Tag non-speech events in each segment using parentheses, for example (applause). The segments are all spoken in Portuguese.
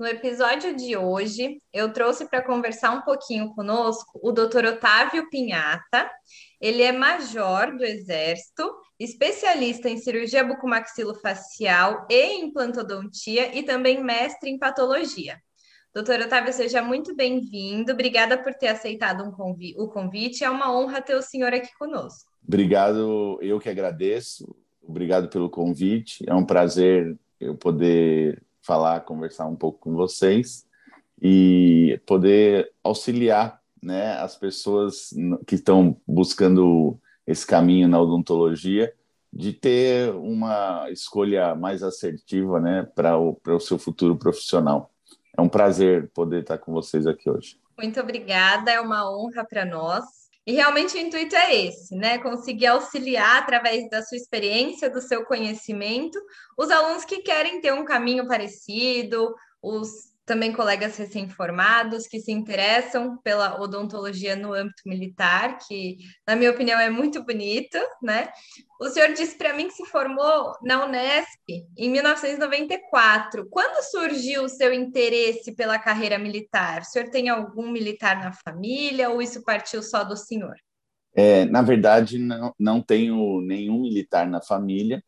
No episódio de hoje, eu trouxe para conversar um pouquinho conosco o Dr. Otávio Pinhata. Ele é major do Exército, especialista em cirurgia bucomaxilofacial e implantodontia e também mestre em patologia. Doutor Otávio, seja muito bem-vindo. Obrigada por ter aceitado um convi o convite. É uma honra ter o senhor aqui conosco. Obrigado, eu que agradeço. Obrigado pelo convite. É um prazer eu poder falar, conversar um pouco com vocês e poder auxiliar né, as pessoas que estão buscando esse caminho na odontologia de ter uma escolha mais assertiva né, para o, o seu futuro profissional. É um prazer poder estar com vocês aqui hoje. Muito obrigada, é uma honra para nós. E realmente o intuito é esse, né? Conseguir auxiliar através da sua experiência, do seu conhecimento, os alunos que querem ter um caminho parecido, os também colegas recém-formados que se interessam pela odontologia no âmbito militar, que, na minha opinião, é muito bonito, né? O senhor disse para mim que se formou na Unesp em 1994. Quando surgiu o seu interesse pela carreira militar? O senhor tem algum militar na família ou isso partiu só do senhor? É, na verdade, não, não tenho nenhum militar na família,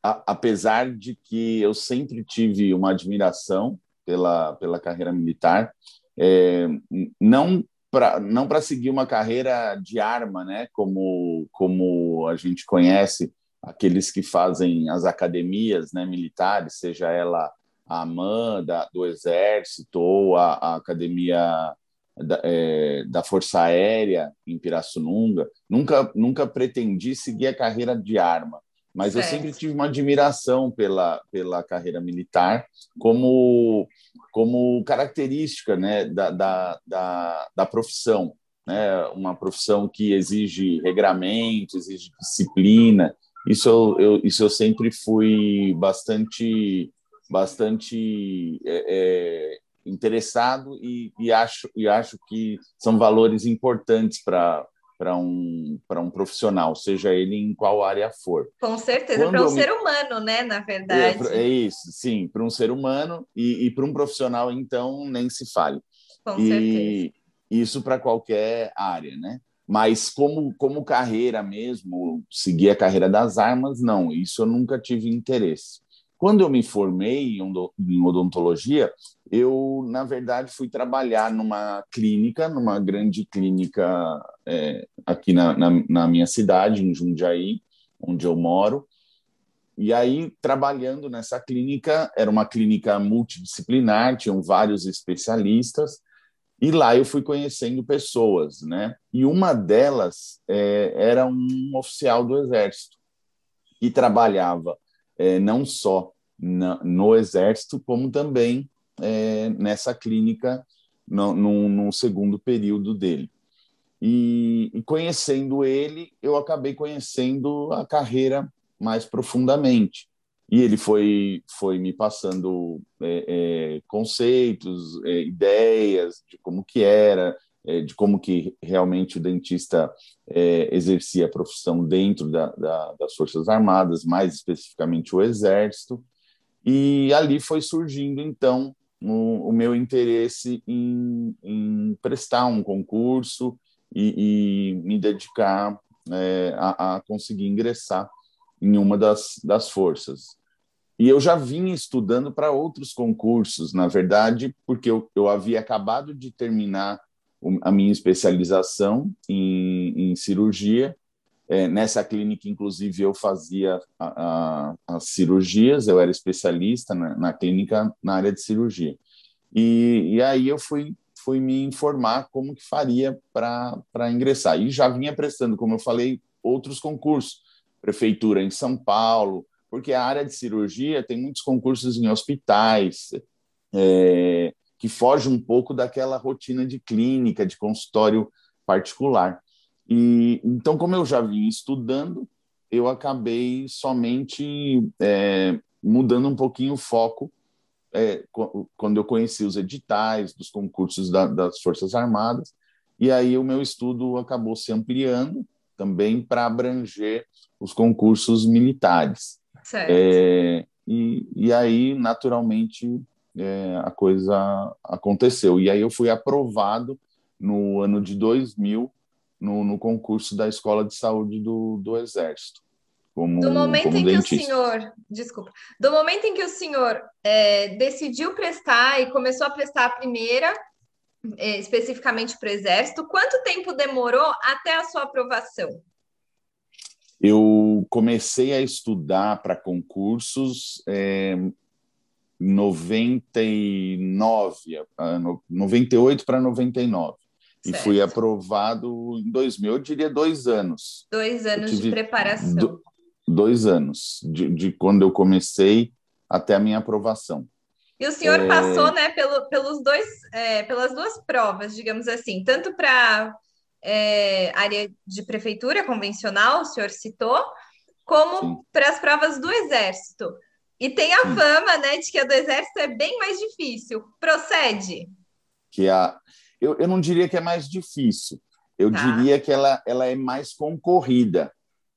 a, apesar de que eu sempre tive uma admiração pela, pela carreira militar, é, não para não para seguir uma carreira de arma, né, como como a gente conhece aqueles que fazem as academias, né, militares, seja ela a AMAN do Exército ou a, a academia da, é, da, Força Aérea em Pirassununga, nunca nunca pretendi seguir a carreira de arma mas eu sempre tive uma admiração pela, pela carreira militar como, como característica né, da, da, da, da profissão. Né? Uma profissão que exige regramento, exige disciplina. Isso eu, eu isso eu sempre fui bastante, bastante é, é, interessado e, e, acho, e acho que são valores importantes para para um, para um profissional, seja ele em qual área for. Com certeza, para um me... ser humano, né, na verdade. É, é isso, sim, para um ser humano e, e para um profissional, então, nem se fale. Com e certeza. Isso para qualquer área, né? Mas como, como carreira mesmo, seguir a carreira das armas, não, isso eu nunca tive interesse. Quando eu me formei em odontologia, eu, na verdade, fui trabalhar numa clínica, numa grande clínica é, aqui na, na, na, minha cidade, em Jundiaí, onde eu moro. E aí, trabalhando nessa clínica, era uma clínica multidisciplinar, tinham vários especialistas, e lá eu fui conhecendo pessoas, né? E uma delas é, era um oficial do Exército, que trabalhava é, não só na, no Exército, como também é, nessa clínica no, no, no, segundo período dele. E, e, conhecendo ele, eu acabei conhecendo a carreira mais profundamente. E ele foi, foi me passando é, é, conceitos, é, ideias de como que era, de como que realmente o dentista é, exercia a profissão dentro da, da, das Forças Armadas, mais especificamente o Exército. E ali foi surgindo, então, o, o meu interesse em, em, prestar um concurso e, e me dedicar é, a, a, conseguir ingressar em uma das, das forças. E eu já vinha estudando para outros concursos, na verdade, porque eu, eu havia acabado de terminar a minha especialização em, em cirurgia é, nessa clínica, inclusive, eu fazia a, a, as cirurgias, eu era especialista na, na, clínica na área de cirurgia. E, e aí eu fui, fui me informar como que faria para ingressar. E já vinha prestando, como eu falei, outros concursos. Prefeitura em São Paulo, porque a área de cirurgia tem muitos concursos em hospitais, é, que foge um pouco daquela rotina de clínica, de consultório particular. E então, como eu já vim estudando, eu acabei somente é, mudando um pouquinho o foco é, quando eu conheci os editais dos concursos da, das Forças Armadas, e aí o meu estudo acabou se ampliando também para abranger os concursos militares. Certo. É, e, e aí, naturalmente, é, a coisa aconteceu. E aí eu fui aprovado no ano de 2000 no, no concurso da Escola de Saúde do, do Exército. Como, do momento em dentista. que o senhor, desculpa, do momento em que o senhor é, decidiu prestar e começou a prestar a primeira, é, especificamente para o Exército, quanto tempo demorou até a sua aprovação? Eu comecei a estudar para concursos é, 99, 98 para 99. Certo. E fui aprovado em 2000, eu diria dois anos. Dois anos de preparação. Do, dois anos, de, de, quando eu comecei até a minha aprovação. E o senhor é... passou né, pelo, pelos dois, é, pelas duas provas, digamos assim, tanto para é, área de prefeitura convencional, o senhor citou, como para as provas do Exército. E tem a fama né, de que a do Exército é bem mais difícil. Procede? Que a, eu, eu não diria que é mais difícil, eu tá. diria que ela, ela é mais concorrida.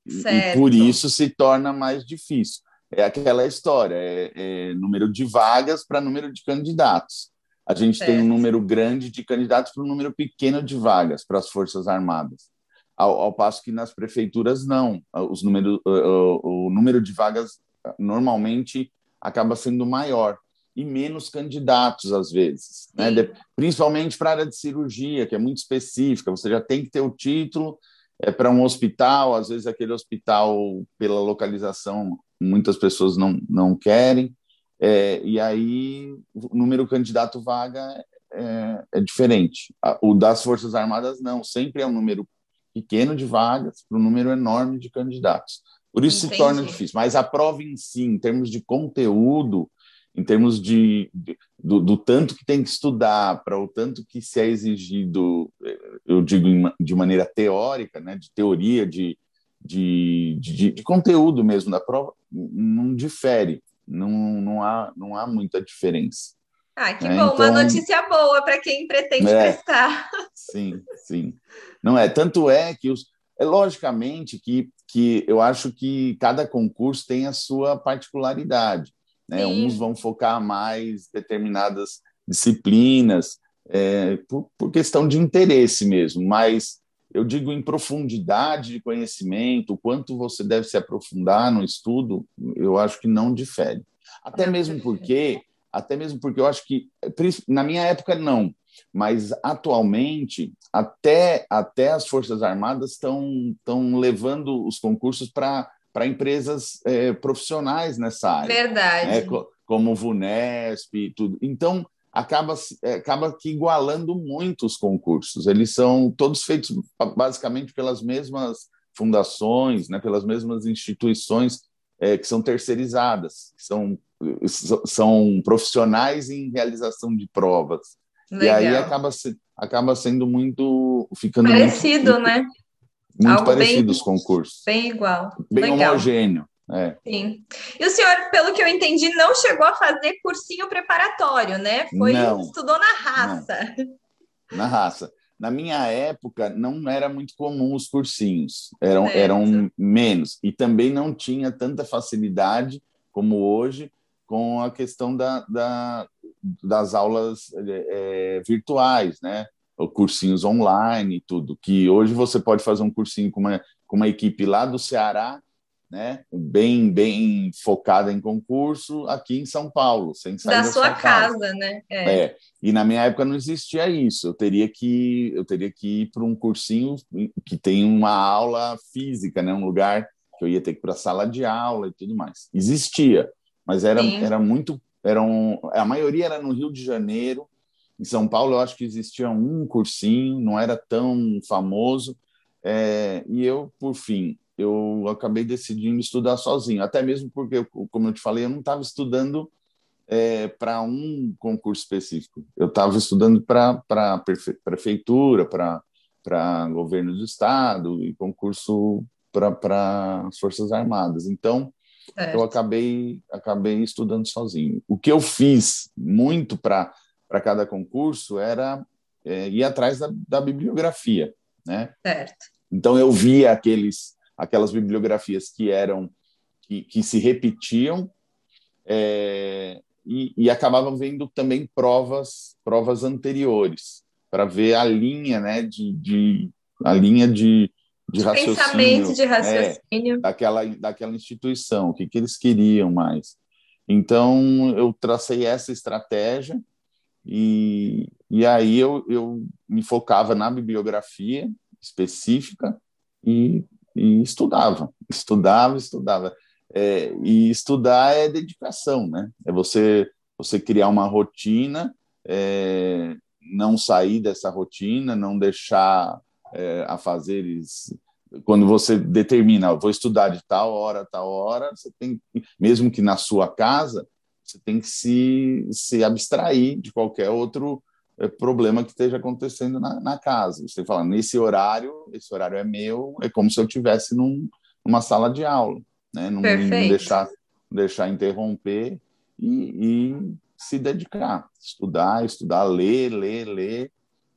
Certo. E por isso se torna mais difícil. É aquela história, é, é número de vagas para número de candidatos. A gente certo. tem um número grande de candidatos para um número pequeno de vagas para as Forças Armadas. Ao, ao, passo que nas prefeituras, não. Os número, o, o número de vagas normalmente acaba sendo maior e menos candidatos às vezes, né? principalmente para a área de cirurgia, que é muito específica. Você já tem que ter o título é para um hospital, às vezes aquele hospital pela localização muitas pessoas não não querem, é, e aí o número candidato vaga é, é diferente. O das Forças Armadas não, sempre é um número pequeno de vagas para um número enorme de candidatos. Por isso Entendi. se torna difícil. Mas a prova em si, em termos de conteúdo, em termos de, de do, do, tanto que tem que estudar para o tanto que se é exigido, eu digo de maneira teórica, né, de teoria, de, de, de, de conteúdo mesmo da prova, não difere, não, não, há, não há muita diferença. Ah, que é, bom, então, uma notícia boa para quem pretende é, prestar. Sim, sim. Não é, tanto é que os, é logicamente que, que eu acho que cada concurso tem a sua particularidade. Né? Uns vão focar mais determinadas disciplinas, é, por, por, questão de interesse mesmo, mas eu digo em profundidade de conhecimento, o quanto você deve se aprofundar no estudo, eu acho que não difere. Até mesmo porque, até mesmo porque eu acho que, na minha época, não, mas atualmente, até, até as Forças Armadas estão levando os concursos para empresas é, profissionais nessa área. Verdade. Né? Como o Vunesp e tudo. Então, acaba, é, acaba que igualando muito os concursos. Eles são todos feitos basicamente pelas mesmas fundações, né, pelas mesmas instituições é, que são terceirizadas, que são, são profissionais em realização de provas. Legal. E aí acaba, acaba sendo muito. ficando Parecido, muito, né? Muito Algo parecido bem, os concursos. Bem igual. Bem Legal. homogêneo. É. Sim. E o senhor, pelo que eu entendi, não chegou a fazer cursinho preparatório, né? Foi não, estudou na raça. Não. Na raça. Na minha época, não era muito comum os cursinhos, eram, eram menos. E também não tinha tanta facilidade como hoje com a questão da, da das aulas é, virtuais, né? cursinhos online e tudo, que hoje você pode fazer um cursinho com uma, com uma equipe lá do Ceará, né, bem bem focada em concurso aqui em São Paulo, sem sair da, da sua, sua casa, casa, né? É. é. E na minha época não existia isso. Eu teria que eu teria que ir para um cursinho que tem uma aula física, né, um lugar que eu ia ter que ir para a sala de aula e tudo mais. Existia, mas era Sim. era muito eram a maioria era no Rio de Janeiro em São Paulo, eu acho que existia um cursinho, não era tão famoso. É, e eu, por fim, eu acabei decidindo estudar sozinho, até mesmo porque, como eu te falei, eu não estava estudando é, para um concurso específico. Eu estava estudando para prefeitura, para governo do estado e concurso para as Forças Armadas. Então, certo. eu acabei, acabei estudando sozinho. O que eu fiz muito para para cada concurso era é, ir atrás da, da, bibliografia, né? Certo. Então eu via aqueles, aquelas bibliografias que eram que, que se repetiam, é, e, e acabava vendo também provas, provas anteriores para ver a linha, né, de, de a linha de, de, raciocínio, pensamento de raciocínio é, daquela daquela instituição, o que que eles queriam mais. Então eu tracei essa estratégia e, e aí eu, eu me focava na bibliografia específica e, e estudava, estudava, estudava. É, e estudar é dedicação, né? É você você criar uma rotina, é, não sair dessa rotina, não deixar é, a fazeres. Quando você determina, vou estudar de tal hora, tal hora, você tem, mesmo que na sua casa, você tem que se, se abstrair de qualquer outro é, problema que esteja acontecendo na, na, casa. Você fala, nesse horário, esse horário é meu, é como se eu tivesse num, numa sala de aula, né? Não, não deixar, deixar interromper e, e, se dedicar, estudar, estudar, ler, ler, ler,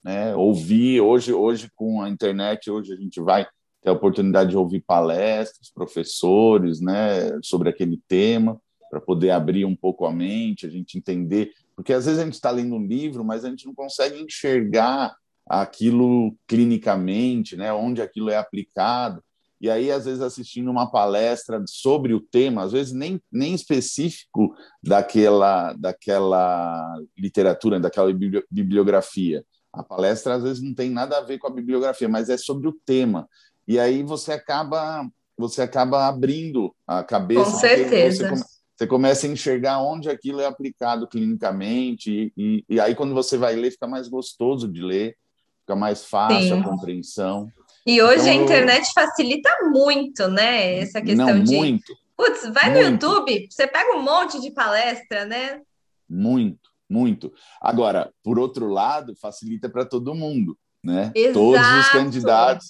né? Ouvir. Hoje, hoje com a internet, hoje a gente vai ter a oportunidade de ouvir palestras, professores, né? Sobre aquele tema para poder abrir um pouco a mente, a gente entender, porque às vezes a gente está lendo um livro, mas a gente não consegue enxergar aquilo clinicamente, né, onde aquilo é aplicado. E aí, às vezes, assistindo uma palestra sobre o tema, às vezes nem, nem específico daquela, daquela literatura, daquela bibliografia. A palestra, às vezes, não tem nada a ver com a bibliografia, mas é sobre o tema. E aí você acaba você acaba abrindo a cabeça. Com certeza. Você, você começa a enxergar onde aquilo é aplicado clinicamente, e, e, aí quando você vai ler, fica mais gostoso de ler, fica mais fácil Sim. a compreensão. E hoje então, a internet eu... facilita muito, né? Essa questão Não, de. Muito. Putz, vai muito. no YouTube, você pega um monte de palestra, né? Muito, muito. Agora, por outro lado, facilita para todo mundo, né? Exato. Todos os candidatos,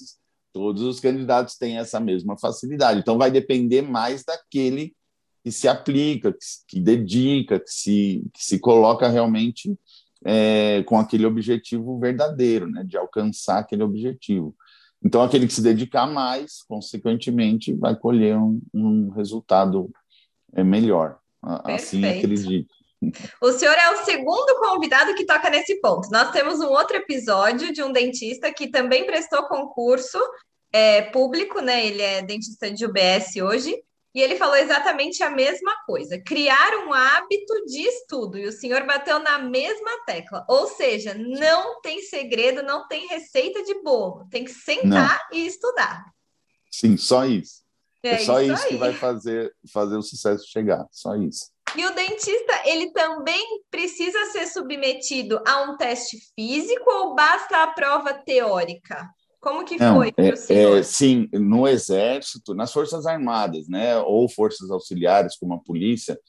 todos os candidatos têm essa mesma facilidade. Então vai depender mais daquele que se aplica, que, que dedica, que se, que se coloca realmente é, com aquele objetivo verdadeiro, né, de alcançar aquele objetivo. Então, aquele que se dedicar mais, consequentemente, vai colher um, um resultado é, melhor. Assim Perfeito. acredito. O senhor é o segundo convidado que toca nesse ponto. Nós temos um outro episódio de um dentista que também prestou concurso é, público, né? Ele é dentista de UBS hoje, e ele falou exatamente a mesma coisa: criar um hábito de estudo. E o senhor bateu na mesma tecla. Ou seja, não tem segredo, não tem receita de bolo. Tem que sentar não. e estudar. Sim, só isso. É, é só isso, isso que vai fazer, fazer o sucesso chegar. Só isso. E o dentista, ele também precisa ser submetido a um teste físico ou basta a prova teórica? Como que Não, foi é, é, sim, no Exército, nas Forças Armadas, né, ou forças auxiliares, como a polícia,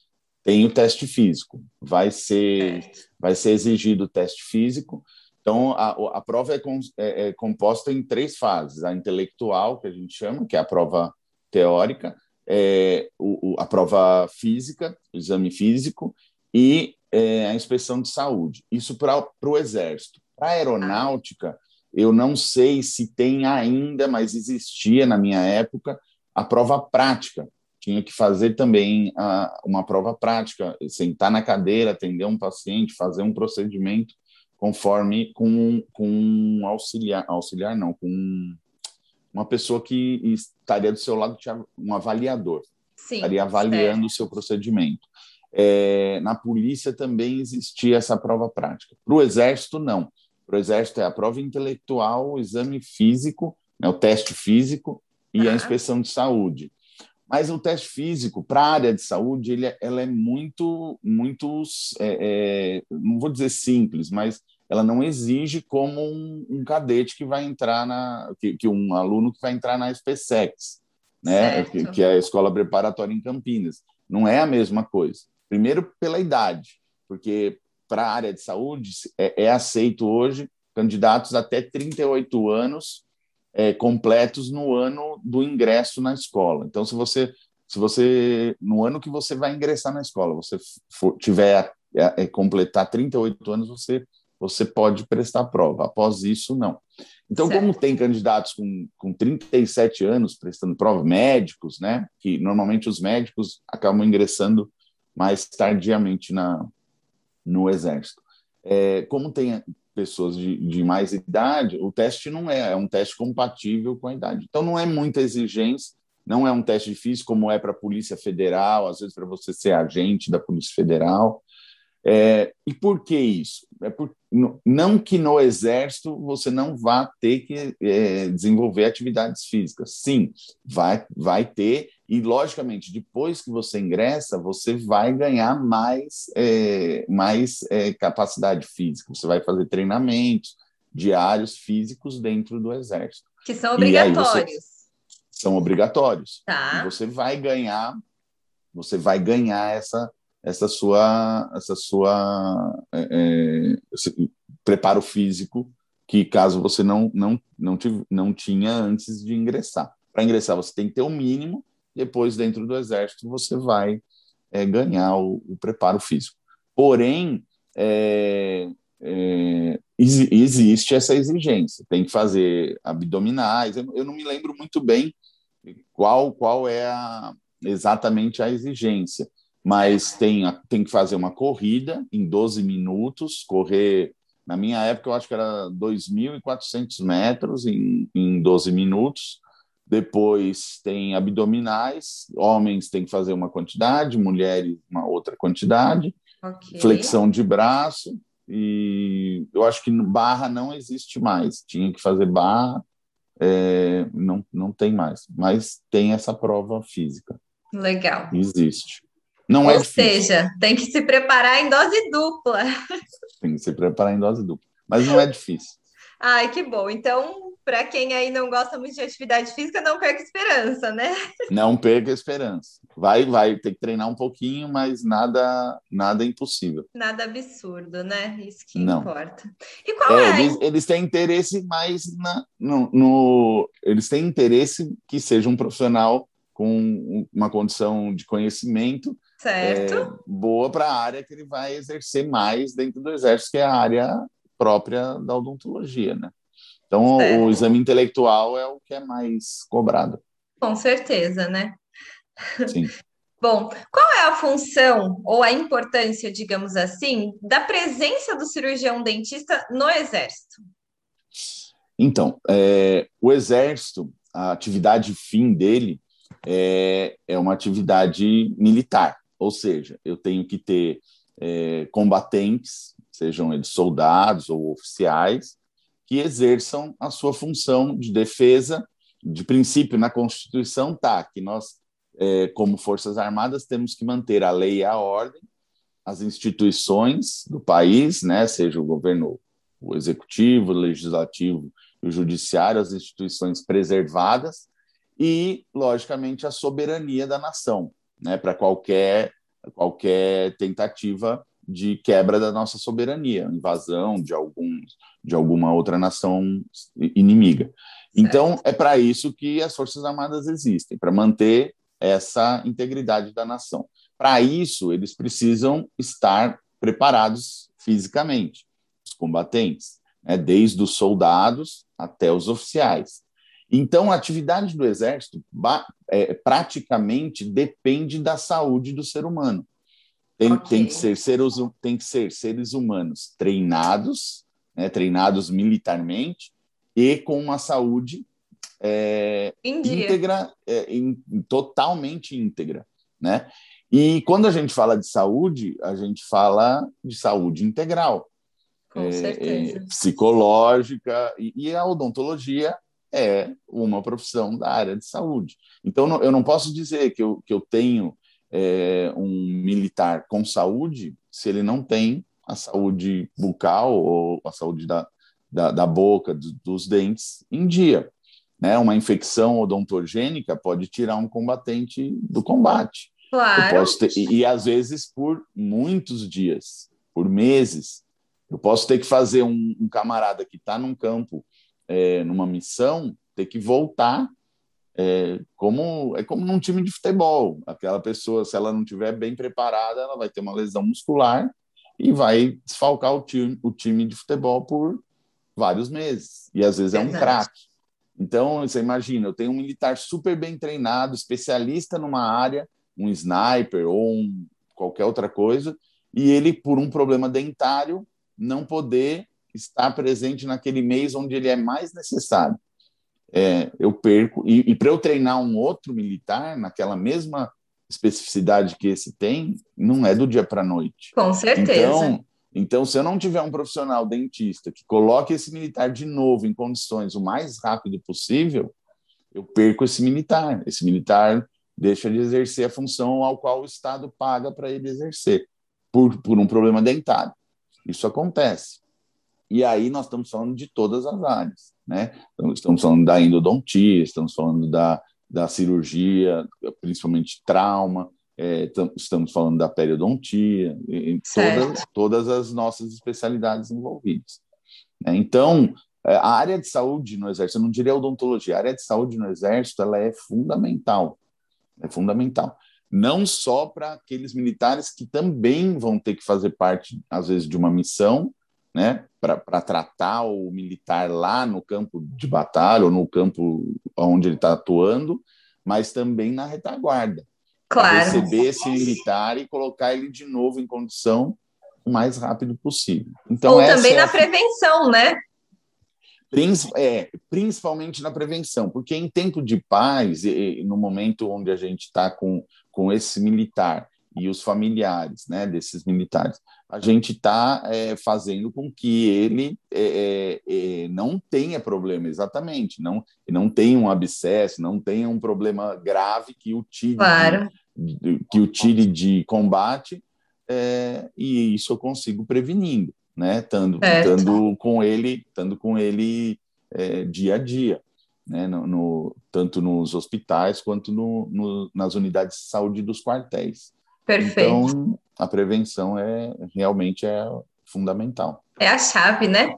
tem o teste físico. Vai ser, é. vai ser exigido o teste físico. Então, a, a prova é, com, é, é, composta em três fases: a intelectual, que a gente chama, que é a prova teórica, é, o, o, a prova física, o exame físico, e é, a inspeção de saúde. Isso para o Exército. Para a aeronáutica, eu não sei se tem ainda, mas existia na minha época a prova prática. Tinha que fazer também a, uma prova prática, sentar na cadeira, atender um paciente, fazer um procedimento conforme com, com um auxiliar, auxiliar não, com uma pessoa que estaria do seu lado, um avaliador, Sim, estaria avaliando o seu procedimento. É, na polícia também existia essa prova prática. Para o exército, não para o Exército é a prova intelectual, o exame físico, né, o teste físico e uhum. a inspeção de saúde. Mas o teste físico, para a área de saúde, ele, é, ela é muito, muito é, é, não vou dizer simples, mas ela não exige como um, um cadete que vai entrar na, que, que, um aluno que vai entrar na SPSEX, né, que, que é a escola preparatória em Campinas. Não é a mesma coisa. Primeiro pela idade, porque para a área de saúde é, é, aceito hoje candidatos até 38 anos é, completos no ano do ingresso na escola. Então, se você, se você no ano que você vai ingressar na escola, você for, tiver é, é, completar 38 anos, você você pode prestar prova. Após isso, não. Então, certo. como tem candidatos com, com 37 anos prestando prova, médicos, né? Que normalmente os médicos acabam ingressando mais tardiamente na, no Exército. É, como tem pessoas de, de, mais idade, o teste não é, é um teste compatível com a idade. Então, não é muita exigência, não é um teste difícil como é para a Polícia Federal, às vezes para você ser agente da Polícia Federal. É, e por que isso? É por, não que no Exército você não vá ter que é, desenvolver atividades físicas. Sim, vai, vai ter, e logicamente, depois que você ingressa, você vai ganhar mais, é, mais é, capacidade física, você vai fazer treinamentos diários físicos dentro do Exército. Que são obrigatórios. Você, são obrigatórios. Tá. E você vai ganhar, você vai ganhar essa essa sua, essa sua é, é preparo físico que caso você não não não, tive, não tinha antes de ingressar. Para ingressar você tem que ter o um mínimo, depois dentro do exército você vai é, ganhar o, o, preparo físico. Porém, é, é, existe essa exigência, tem que fazer abdominais. Eu, não me lembro muito bem qual qual é a, exatamente a exigência, mas tem, tem que fazer uma corrida em 12 minutos, correr. Na minha época, eu acho que era 2.400 metros em, em 12 minutos. Depois tem abdominais, homens têm que fazer uma quantidade, mulheres uma outra quantidade, okay. flexão de braço, e eu acho que barra não existe mais. Tinha que fazer barra, é, não, não tem mais, mas tem essa prova física. Legal. Existe. Não é Ou é seja, tem que se preparar em dose dupla. (laughs) Tem que se preparar em dose dupla. Mas não é difícil. Ai, que bom. Então, para quem aí não gosta muito de atividade física, não perca esperança, né? Não perca esperança. Vai, vai ter que treinar um pouquinho, mas nada, nada impossível. Nada absurdo, né? Isso que não. importa. E qual é? é? Eles, eles, têm interesse mais na, no, no, eles têm interesse que seja um profissional com uma condição de conhecimento certo. É, boa para a área que ele vai exercer mais dentro do exército, que é a área própria da odontologia, né? Então, certo. o exame intelectual é o que é mais cobrado. Com certeza, né? Sim. (laughs) Bom, qual é a função ou a importância, digamos assim, da presença do cirurgião dentista no Exército? Então, é, o Exército, a atividade fim dele é, é uma atividade militar. Ou seja, eu tenho que ter é, combatentes, sejam eles soldados ou oficiais, que exerçam a sua função de defesa. De princípio, na Constituição está que nós, é, como Forças Armadas, temos que manter a lei e a ordem, as instituições do país, né, seja o governo, o executivo, o legislativo o judiciário, as instituições preservadas e, logicamente, a soberania da nação né, para qualquer, qualquer tentativa de quebra da nossa soberania, invasão de, algum, de alguma outra nação inimiga. Então, é para isso que as Forças Armadas existem, para manter essa integridade da nação. Para isso, eles precisam estar preparados fisicamente, os combatentes, né, desde os soldados até os oficiais. Então, a atividade do Exército é, praticamente depende da saúde do ser humano. Tem, okay. tem, que, ser seres, tem que ser seres humanos treinados, né, treinados militarmente e com uma saúde é, íntegra, é, in, totalmente íntegra, né? E quando a gente fala de saúde, a gente fala de saúde integral, é, é psicológica e, e a odontologia é uma profissão da área de saúde. Então, eu não posso dizer que eu, que eu tenho é, um militar com saúde se ele não tem a saúde bucal ou a saúde da, da, da boca, do, dos dentes em dia. Né? Uma infecção odontogênica pode tirar um combatente do combate. Claro. Ter, e, e às vezes por muitos dias, por meses. Eu posso ter que fazer um, um camarada que está num campo é, numa missão, ter que voltar é, como é como num time de futebol. Aquela pessoa, se ela não estiver bem preparada, ela vai ter uma lesão muscular e vai desfalcar o time, o time de futebol por vários meses. E às vezes é um craque. Então, você imagina, eu tenho um militar super bem treinado, especialista numa área, um sniper ou um qualquer outra coisa, e ele, por um problema dentário, não poder estar presente naquele mês onde ele é mais necessário. É, eu perco. E, e para eu treinar um outro militar naquela mesma especificidade que esse tem, não é do dia para a noite. Com certeza. Então, então, se eu não tiver um profissional dentista que coloque esse militar de novo em condições o mais rápido possível, eu perco esse militar. Esse militar deixa de exercer a função ao qual o Estado paga para ele exercer, por, por um problema dentário. Isso acontece. E aí nós estamos falando de todas as áreas, né? Então, estamos falando da endodontia, estamos falando da, da cirurgia, principalmente trauma, é, estamos falando da periodontia, todas, todas as nossas especialidades envolvidas. Né? Então, é, a área de saúde no Exército, eu não diria odontologia, a área de saúde no Exército ela é fundamental, é fundamental. Não só para aqueles militares que também vão ter que fazer parte, às vezes, de uma missão, né, para tratar o militar lá no campo de batalha ou no campo onde ele está atuando, mas também na retaguarda. Claro. Receber esse militar e colocar ele de novo em condição o mais rápido possível. Então, ou também é na a... prevenção, né? É, principalmente na prevenção, porque em tempo de paz, no momento onde a gente está com, com esse militar e os familiares né, desses militares, a gente está é, fazendo com que ele é, é, é, não tenha problema, exatamente, não, não tenha um abscesso, não tenha um problema grave que o tire, claro. de, que o tire de combate, é, e isso eu consigo prevenindo, né, estando, estando com ele, estando com ele é, dia a dia. Né, no, no, tanto nos hospitais quanto no, no, nas unidades de saúde dos quartéis. Perfeito. Então, a prevenção é realmente é fundamental. É a chave, né?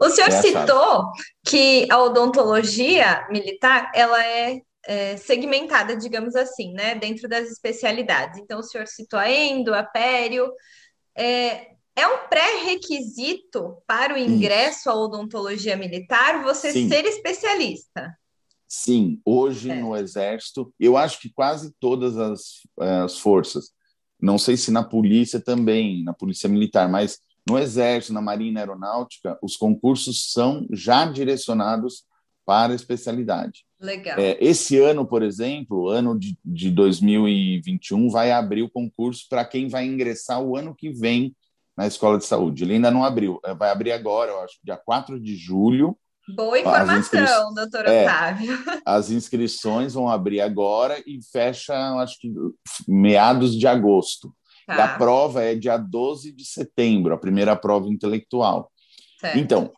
O senhor é citou que a odontologia militar ela é, é, segmentada, digamos assim, né, dentro das especialidades. Então, o senhor citou a endo, a pério. É, é um pré-requisito para o ingresso Isso. à odontologia militar você Sim. ser especialista? Sim, hoje é. no Exército, eu acho que quase todas as, as forças não sei se na polícia também, na polícia militar, mas no exército, na marinha aeronáutica, os concursos são já direcionados para a especialidade. Legal. É, esse ano, por exemplo, ano de, de 2021, vai abrir o concurso para quem vai ingressar o ano que vem na escola de saúde. Ele ainda não abriu, é, vai abrir agora, eu acho, dia 4 de julho, Boa informação, inscri... doutor é, Otávio. (laughs) As inscrições vão abrir agora e fecha, acho que meados de agosto. Tá. E a prova é dia 12 de setembro, a primeira prova intelectual. Certo. Então,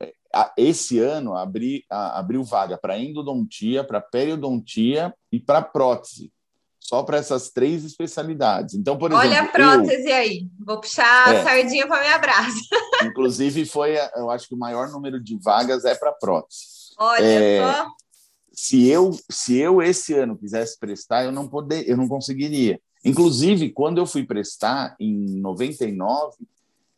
esse ano abri, abriu vaga para endodontia, para periodontia e para prótese. Só para essas três especialidades. Então, por exemplo. Olha a prótese eu, aí. Vou puxar é, a sardinha para minha brasa. (laughs) Inclusive, foi, eu acho que o maior número de vagas é para prótese. Olha é, só. Se eu, se eu esse ano quisesse prestar, eu não poder, eu não conseguiria. Inclusive, quando eu fui prestar em 99,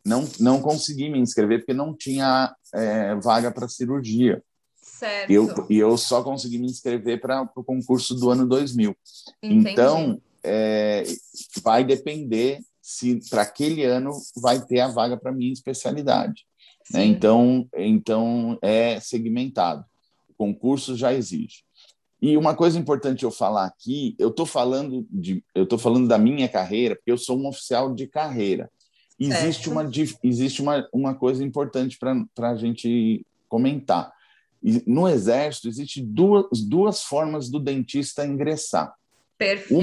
não, não consegui me inscrever porque não tinha é, vaga para cirurgia. Certo. Eu, e eu só consegui me inscrever para o concurso do ano 2000. Entendi. Então, é, vai depender se para aquele ano vai ter a vaga para minha especialidade. Né? Então, então, é segmentado. O concurso já exige. E uma coisa importante eu falar aqui, eu estou falando de, eu estou falando da minha carreira, porque eu sou um oficial de carreira. Existe uma existe uma, uma coisa importante para a gente comentar no Exército, existe duas, duas formas do dentista ingressar. Perfeito.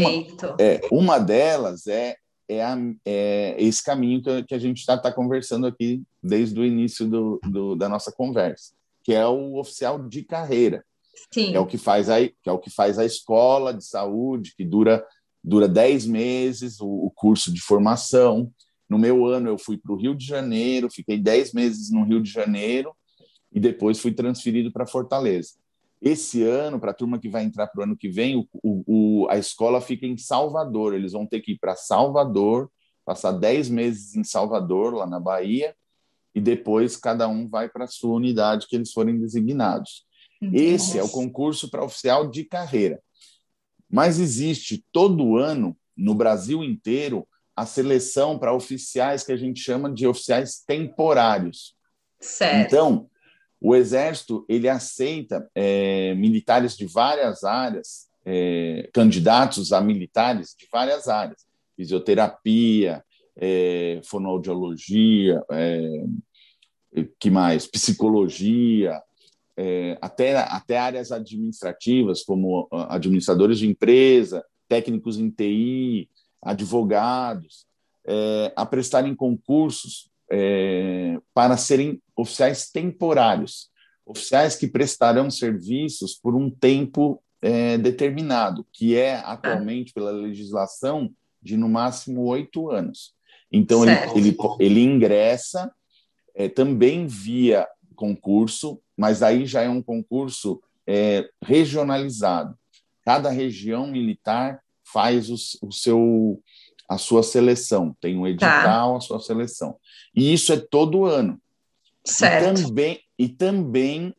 Uma, é, uma delas é, é, a, é esse caminho que, que a gente está tá conversando aqui desde o início do, do, da nossa conversa, que é o oficial de carreira. Sim. É o que faz a, que é o que faz a escola de saúde, que dura dura 10 meses o, o curso de formação. No meu ano, eu fui para o Rio de Janeiro, fiquei 10 meses no Rio de Janeiro, e depois fui transferido para Fortaleza. Esse ano, para a turma que vai entrar para o ano que vem, o, o, a escola fica em Salvador. Eles vão ter que ir para Salvador, passar 10 meses em Salvador, lá na Bahia, e depois cada um vai para a sua unidade que eles forem designados. Esse é o concurso para oficial de carreira. Mas existe todo ano, no Brasil inteiro, a seleção para oficiais que a gente chama de oficiais temporários. Certo. Então, o Exército ele aceita é, militares de várias áreas, é, candidatos a militares de várias áreas, fisioterapia, é, fonoaudiologia, é, que mais? Psicologia, é, até, até áreas administrativas, como administradores de empresa, técnicos em TI, advogados, é, a prestarem concursos é, para serem oficiais temporários, oficiais que prestarão serviços por um tempo é, determinado, que é atualmente pela legislação de no máximo oito anos. Então ele, ele, ele, ingressa é, também via concurso, mas aí já é um concurso é, regionalizado. Cada região militar faz o, o seu a sua seleção, tem um edital, tá. a sua seleção. E isso é todo ano. Certo. E também, e também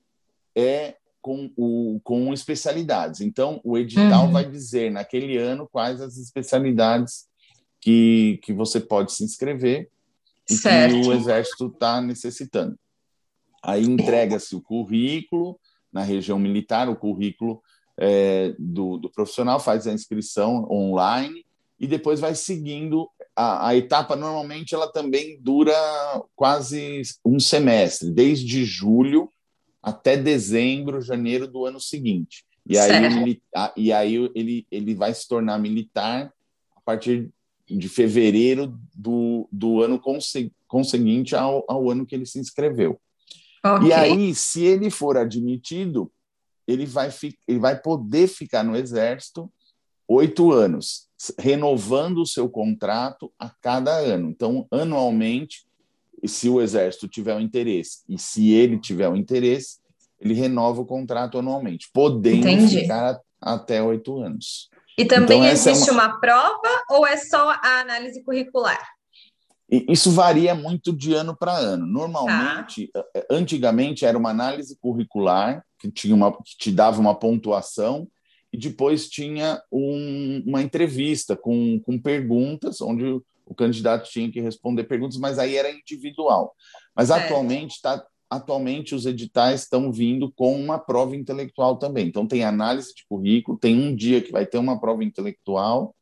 é com, o, com especialidades. Então, o edital uhum. vai dizer naquele ano quais as especialidades que, que você pode se inscrever e certo. que o Exército está necessitando. Aí entrega-se o currículo na região militar, o currículo é, do, do, profissional, faz a inscrição online e depois vai seguindo. A, a, etapa, normalmente, ela também dura quase um semestre, desde julho até dezembro, janeiro do ano seguinte. E aí, ele, a, e aí ele, ele vai se tornar militar a partir de fevereiro do, do ano conseguinte ao, ao ano que ele se inscreveu. Okay. E aí, se ele for admitido, ele vai, ele vai poder ficar no Exército oito anos, renovando o seu contrato a cada ano. Então, anualmente, se o Exército tiver o um interesse e se ele tiver o um interesse, ele renova o contrato anualmente, podendo Entendi. ficar até oito anos. E também então, existe é uma... uma prova ou é só a análise curricular? Isso varia muito de ano para ano. Normalmente, tá. Antigamente era uma análise curricular que tinha uma que te dava uma pontuação e depois tinha um, uma entrevista com, com perguntas onde o, o, candidato tinha que responder perguntas, mas aí era individual. Mas é. atualmente tá, atualmente os editais estão vindo com uma prova intelectual também. Então tem análise de currículo, tem um dia que vai ter uma prova intelectual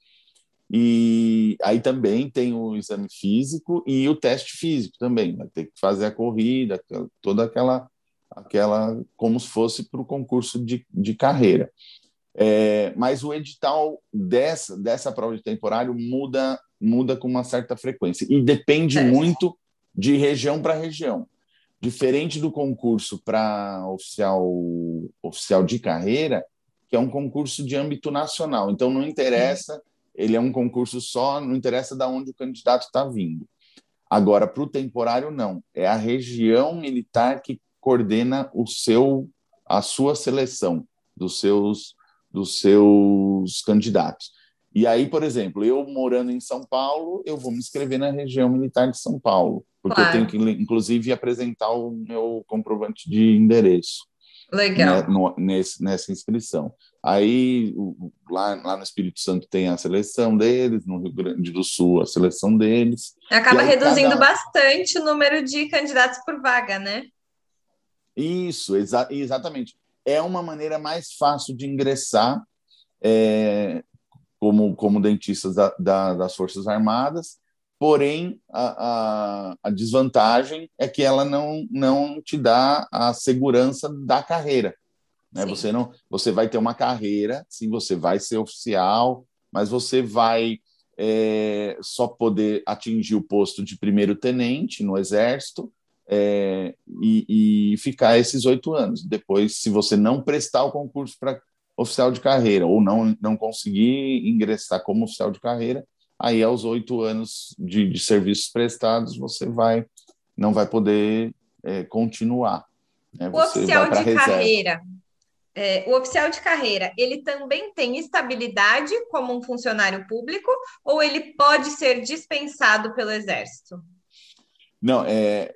e aí também tem o exame físico e o teste físico também. Vai ter que fazer a corrida, toda aquela, aquela como se fosse para o concurso de, de carreira. É, mas o edital dessa, dessa prova de temporário muda, muda com uma certa frequência e depende é. muito de região para região. Diferente do concurso para oficial, oficial de carreira, que é um concurso de âmbito nacional. Então, não interessa ele é um concurso só, não interessa de onde o candidato está vindo. Agora, para o temporário, não. É a região militar que coordena o seu, a sua seleção dos seus, dos seus candidatos. E aí, por exemplo, eu morando em São Paulo, eu vou me inscrever na região militar de São Paulo, porque claro. eu tenho que, inclusive, apresentar o meu comprovante de endereço. Legal. Né, no, nesse, nessa inscrição. Aí, lá, lá no Espírito Santo tem a seleção deles, no Rio Grande do Sul a seleção deles. Acaba reduzindo cada... bastante o número de candidatos por vaga, né? Isso, exa exatamente. É uma maneira mais fácil de ingressar é, como, como dentistas da, da, das Forças Armadas, porém a, a, a, desvantagem é que ela não, não te dá a segurança da carreira. Né? Você não, você vai ter uma carreira, sim, você vai ser oficial, mas você vai é, só poder atingir o posto de primeiro tenente no exército é, e, e, ficar esses oito anos. Depois, se você não prestar o concurso para oficial de carreira ou não não conseguir ingressar como oficial de carreira, aí aos oito anos de, de serviços prestados você vai não vai poder é, continuar. Né? O oficial de reserva. carreira é, o oficial de carreira, ele também tem estabilidade como um funcionário público ou ele pode ser dispensado pelo Exército? Não, é,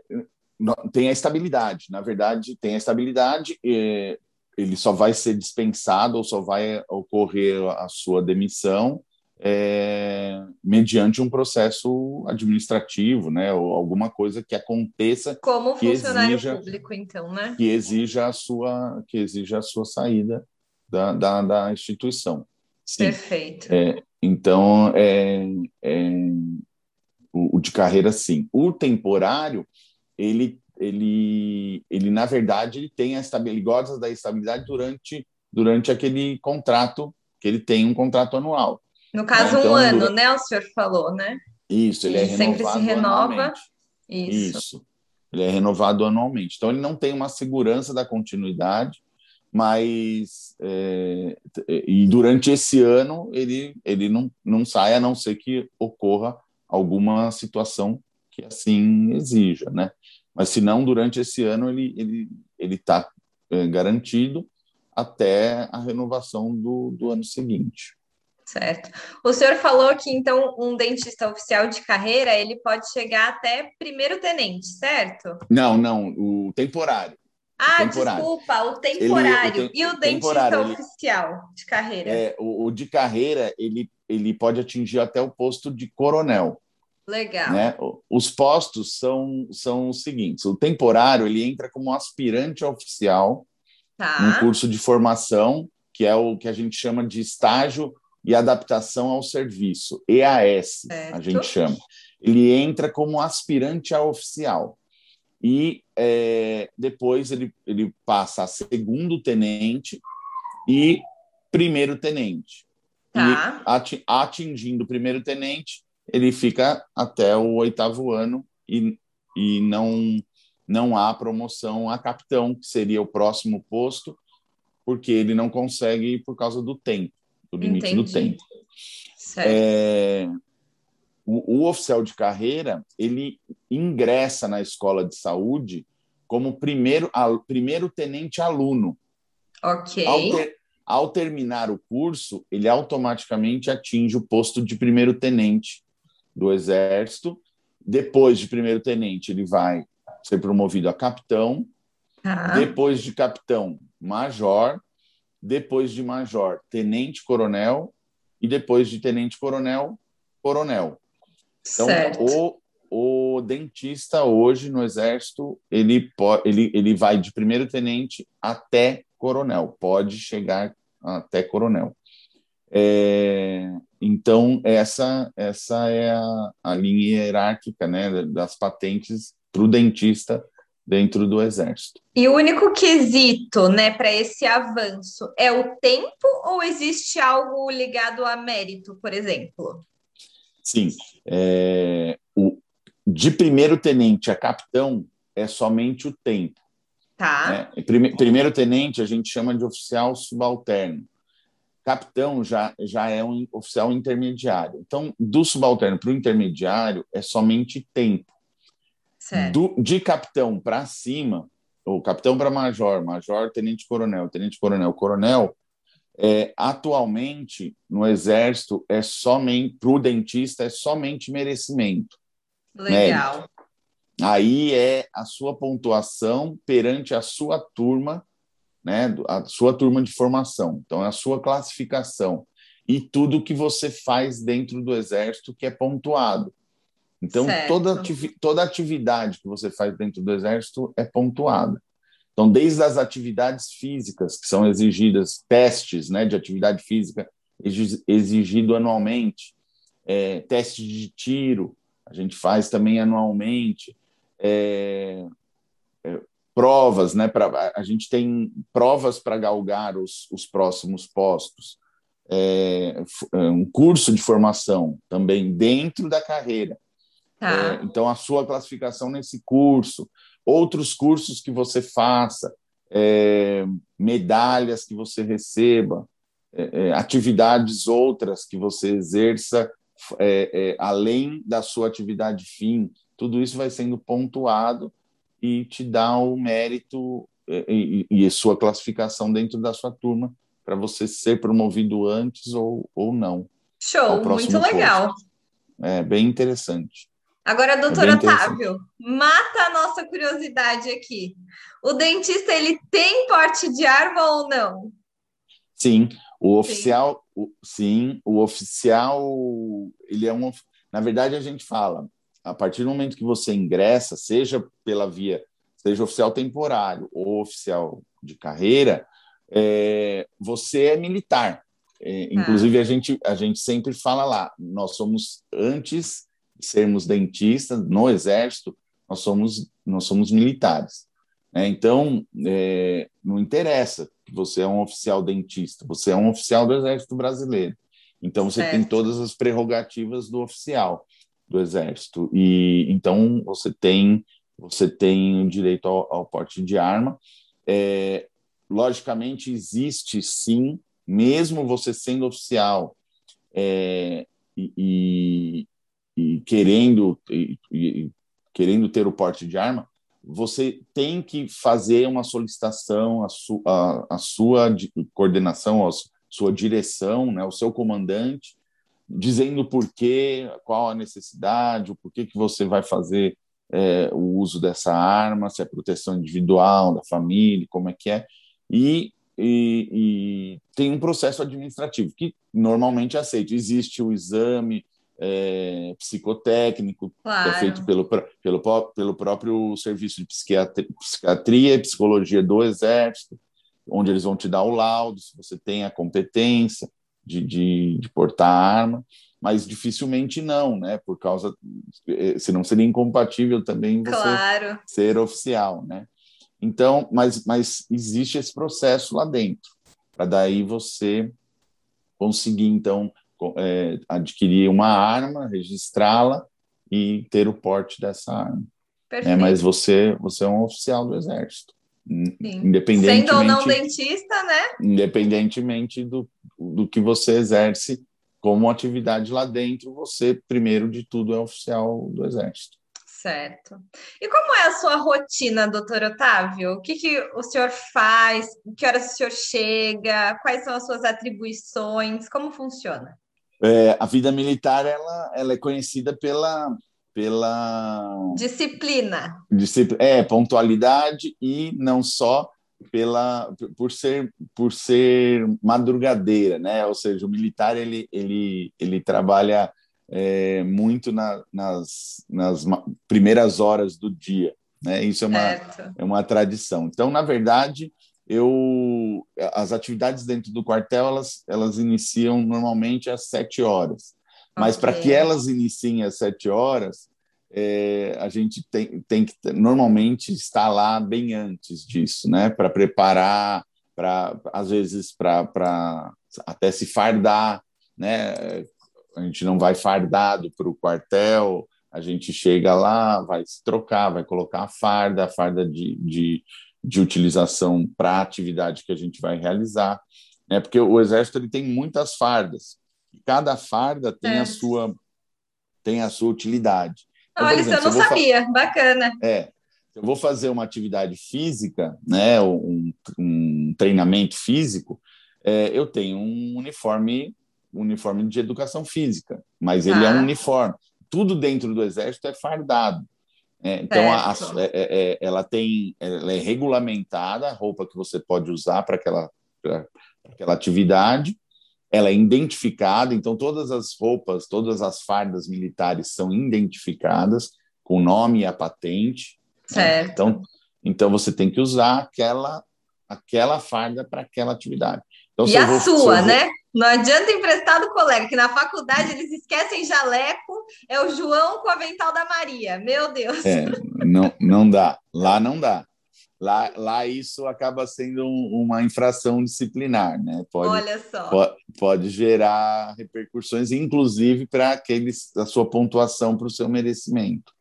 tem a estabilidade. Na verdade, tem a estabilidade. Ele só vai ser dispensado ou só vai ocorrer a sua demissão é, mediante um processo administrativo, né, ou alguma coisa que aconteça como que funcionário exija, público, então, né? Que exija a sua que exija a sua saída da, da, da instituição. Sim. Perfeito. É, então, é, é o, o, de carreira, sim. O temporário, ele, ele, ele na verdade, ele tem a estabilidade, ele da estabilidade durante, durante aquele contrato, que ele tem um contrato anual. No caso, então, um ano, durante... né? O senhor falou, né? Isso, ele, é renovado sempre se renova. Anualmente. Isso. Isso. Ele é renovado anualmente. Então, ele não tem uma segurança da continuidade, mas é, e durante esse ano ele, ele não, não sai, a não ser que ocorra alguma situação que assim exija, né? Mas se não, durante esse ano ele ele ele está é, garantido até a renovação do, do ano seguinte. Certo. O senhor falou que então um dentista oficial de carreira ele pode chegar até primeiro tenente, certo? Não, não, o temporário. Ah, o temporário. desculpa, o temporário. Ele, o te, e o dentista oficial de carreira? É, o, o, de carreira ele, ele pode atingir até o posto de coronel. Legal. Né? Os postos são, são os seguintes: o temporário ele entra como aspirante oficial tá. num curso de formação, que é o que a gente chama de estágio e adaptação ao serviço, EAS, certo. a gente chama. Ele entra como aspirante a oficial. E é, depois ele, ele passa a segundo tenente e primeiro tenente. Tá. E atingindo o primeiro tenente, ele fica até o oitavo ano e, e não, não há promoção a capitão, que seria o próximo posto, porque ele não consegue por causa do tempo do limite Entendi. do tempo. É, o, o, oficial de carreira ele ingressa na escola de saúde como primeiro, a, primeiro tenente aluno. Ok. Ao, ter, ao terminar o curso, ele automaticamente atinge o posto de primeiro tenente do Exército. Depois de primeiro tenente, ele vai ser promovido a capitão. Ah. Depois de capitão, major depois de major, tenente-coronel, e depois de tenente-coronel, coronel. Então, o, o dentista hoje no Exército, ele, ele, ele vai de primeiro tenente até coronel, pode chegar até coronel. É, então, essa, essa é a, a linha hierárquica né, das patentes para o dentista dentro do exército. E o único quesito, né, para esse avanço é o tempo ou existe algo ligado a mérito, por exemplo? Sim, é, o, de primeiro tenente a capitão é somente o tempo. Tá. Né? Prime, primeiro tenente a gente chama de oficial subalterno. Capitão já, já é um oficial intermediário. Então, do subalterno para o intermediário é somente tempo. Do, de capitão para cima, ou capitão para major, major, tenente coronel, tenente coronel, coronel, é, atualmente no exército é somente para o dentista é somente merecimento. Legal. Mérito. Aí é a sua pontuação perante a sua turma, né, a sua turma de formação. Então é a sua classificação e tudo que você faz dentro do exército que é pontuado. Então, toda, ativi toda atividade que você faz dentro do Exército é pontuada. Então, desde as atividades físicas, que são exigidas, testes né, de atividade física exigido anualmente, é, teste de tiro, a gente faz também anualmente, é, é, provas, né, pra, a gente tem provas para galgar os, os próximos postos, é, é, um curso de formação também dentro da carreira. Tá. É, então, a sua classificação nesse curso, outros cursos que você faça, é, medalhas que você receba, é, é atividades outras que você exerça além da sua atividade fim, tudo isso vai sendo pontuado e te dá o mérito e, e, e sua classificação dentro da sua turma para você ser promovido antes ou, ou não. Show, muito legal. É bem interessante. Agora, é doutor é Otávio, mata a nossa curiosidade aqui. O dentista, ele tem porte de arma ou não? Sim, O oficial, sim. O, sim, o oficial, ele é um, na verdade a gente fala, a partir do momento que você ingressa, seja pela via, seja oficial temporário ou oficial de carreira, é, você é militar. É, inclusive, ah. a, gente, a gente sempre fala lá, nós somos, antes de sermos dentistas, no Exército, nós somos, nós somos militares. Né? Então, é, não interessa que você é um oficial dentista, você é um oficial do Exército Brasileiro. Então, você certo. tem todas as prerrogativas do oficial do Exército. E então você tem você tem direito ao, ao porte de arma. É, logicamente existe sim, mesmo você sendo oficial é, e, e, querendo e, e, querendo ter o porte de arma, você tem que fazer uma solicitação à, su, a sua coordenação, a sua direção, né, o seu comandante, dizendo por quê, qual a necessidade, o porquê que você vai fazer é, o uso dessa arma, se é proteção individual da família, como é que é, e, e, e tem um processo administrativo que normalmente é aceito. Existe o exame é, psicotécnico, claro. que é feito pelo, pelo, pelo próprio Serviço de Psiquiatria, Psiquiatria e Psicologia do Exército, onde eles vão te dar o laudo, se você tem a competência, de, de, de portar arma, mas dificilmente não, né? Por causa, eh, senão seria incompatível também você claro. ser oficial, né? Então, mas, mas existe esse processo lá dentro, para daí você conseguir, então, é, adquirir uma arma, registrá-la e ter o porte dessa arma. É, mas você, você é um oficial do Exército. Independentemente, Sendo ou não dentista, né? Independentemente do, do que você exerce como atividade lá dentro, você, primeiro de tudo, é oficial do Exército. Certo. E como é a sua rotina, doutor Otávio? O que, que o senhor faz? Que horas o senhor chega? Quais são as suas atribuições? Como funciona? É, a vida militar ela, ela é conhecida pela, pela disciplina. disciplina. É, pontualidade e não só pela por ser por ser madrugadeira, né? Ou seja, o militar ele ele ele trabalha é, muito na, nas, nas primeiras horas do dia, né? Isso é uma é uma tradição. Então, na verdade, eu as atividades dentro do quartel elas elas iniciam normalmente às sete horas. Mas okay. para que elas iniciem às sete horas, é, a gente tem, tem que normalmente estar lá bem antes disso, né? Para preparar, para às vezes para até se fardar, né? A gente não vai fardado para o quartel, a gente chega lá, vai se trocar, vai colocar a farda, a farda de, de, de utilização para a atividade que a gente vai realizar, né? Porque o exército ele tem muitas fardas cada farda tem é. a sua tem a sua utilidade. Então, Olha, exemplo, isso eu não sabia, bacana. É, eu vou fazer uma atividade física, né, um, um treinamento físico, é, eu tenho um uniforme, um uniforme de educação física, mas ele ah. é um ah. uniforme. Tudo dentro do exército é fardado. É, então, a, a, é, é, é, ela tem, ela é regulamentada, a roupa que você pode usar para aquela, aquela atividade, ela é identificada, então todas as roupas, todas as fardas militares são identificadas com o nome e a patente. Né? Certo. Né? Então, então você tem que usar aquela aquela farda para aquela atividade. Então, e a vou, sua, vou... né? Não adianta emprestar do colega, que na faculdade eles esquecem jaleco, é o João com o avental da Maria. Meu Deus. É, não, não dá. Lá não dá. Lá, lá isso acaba sendo um, uma infração disciplinar, né? Pode, Olha só. Pode, pode gerar repercussões, inclusive para aqueles a sua pontuação para o seu merecimento.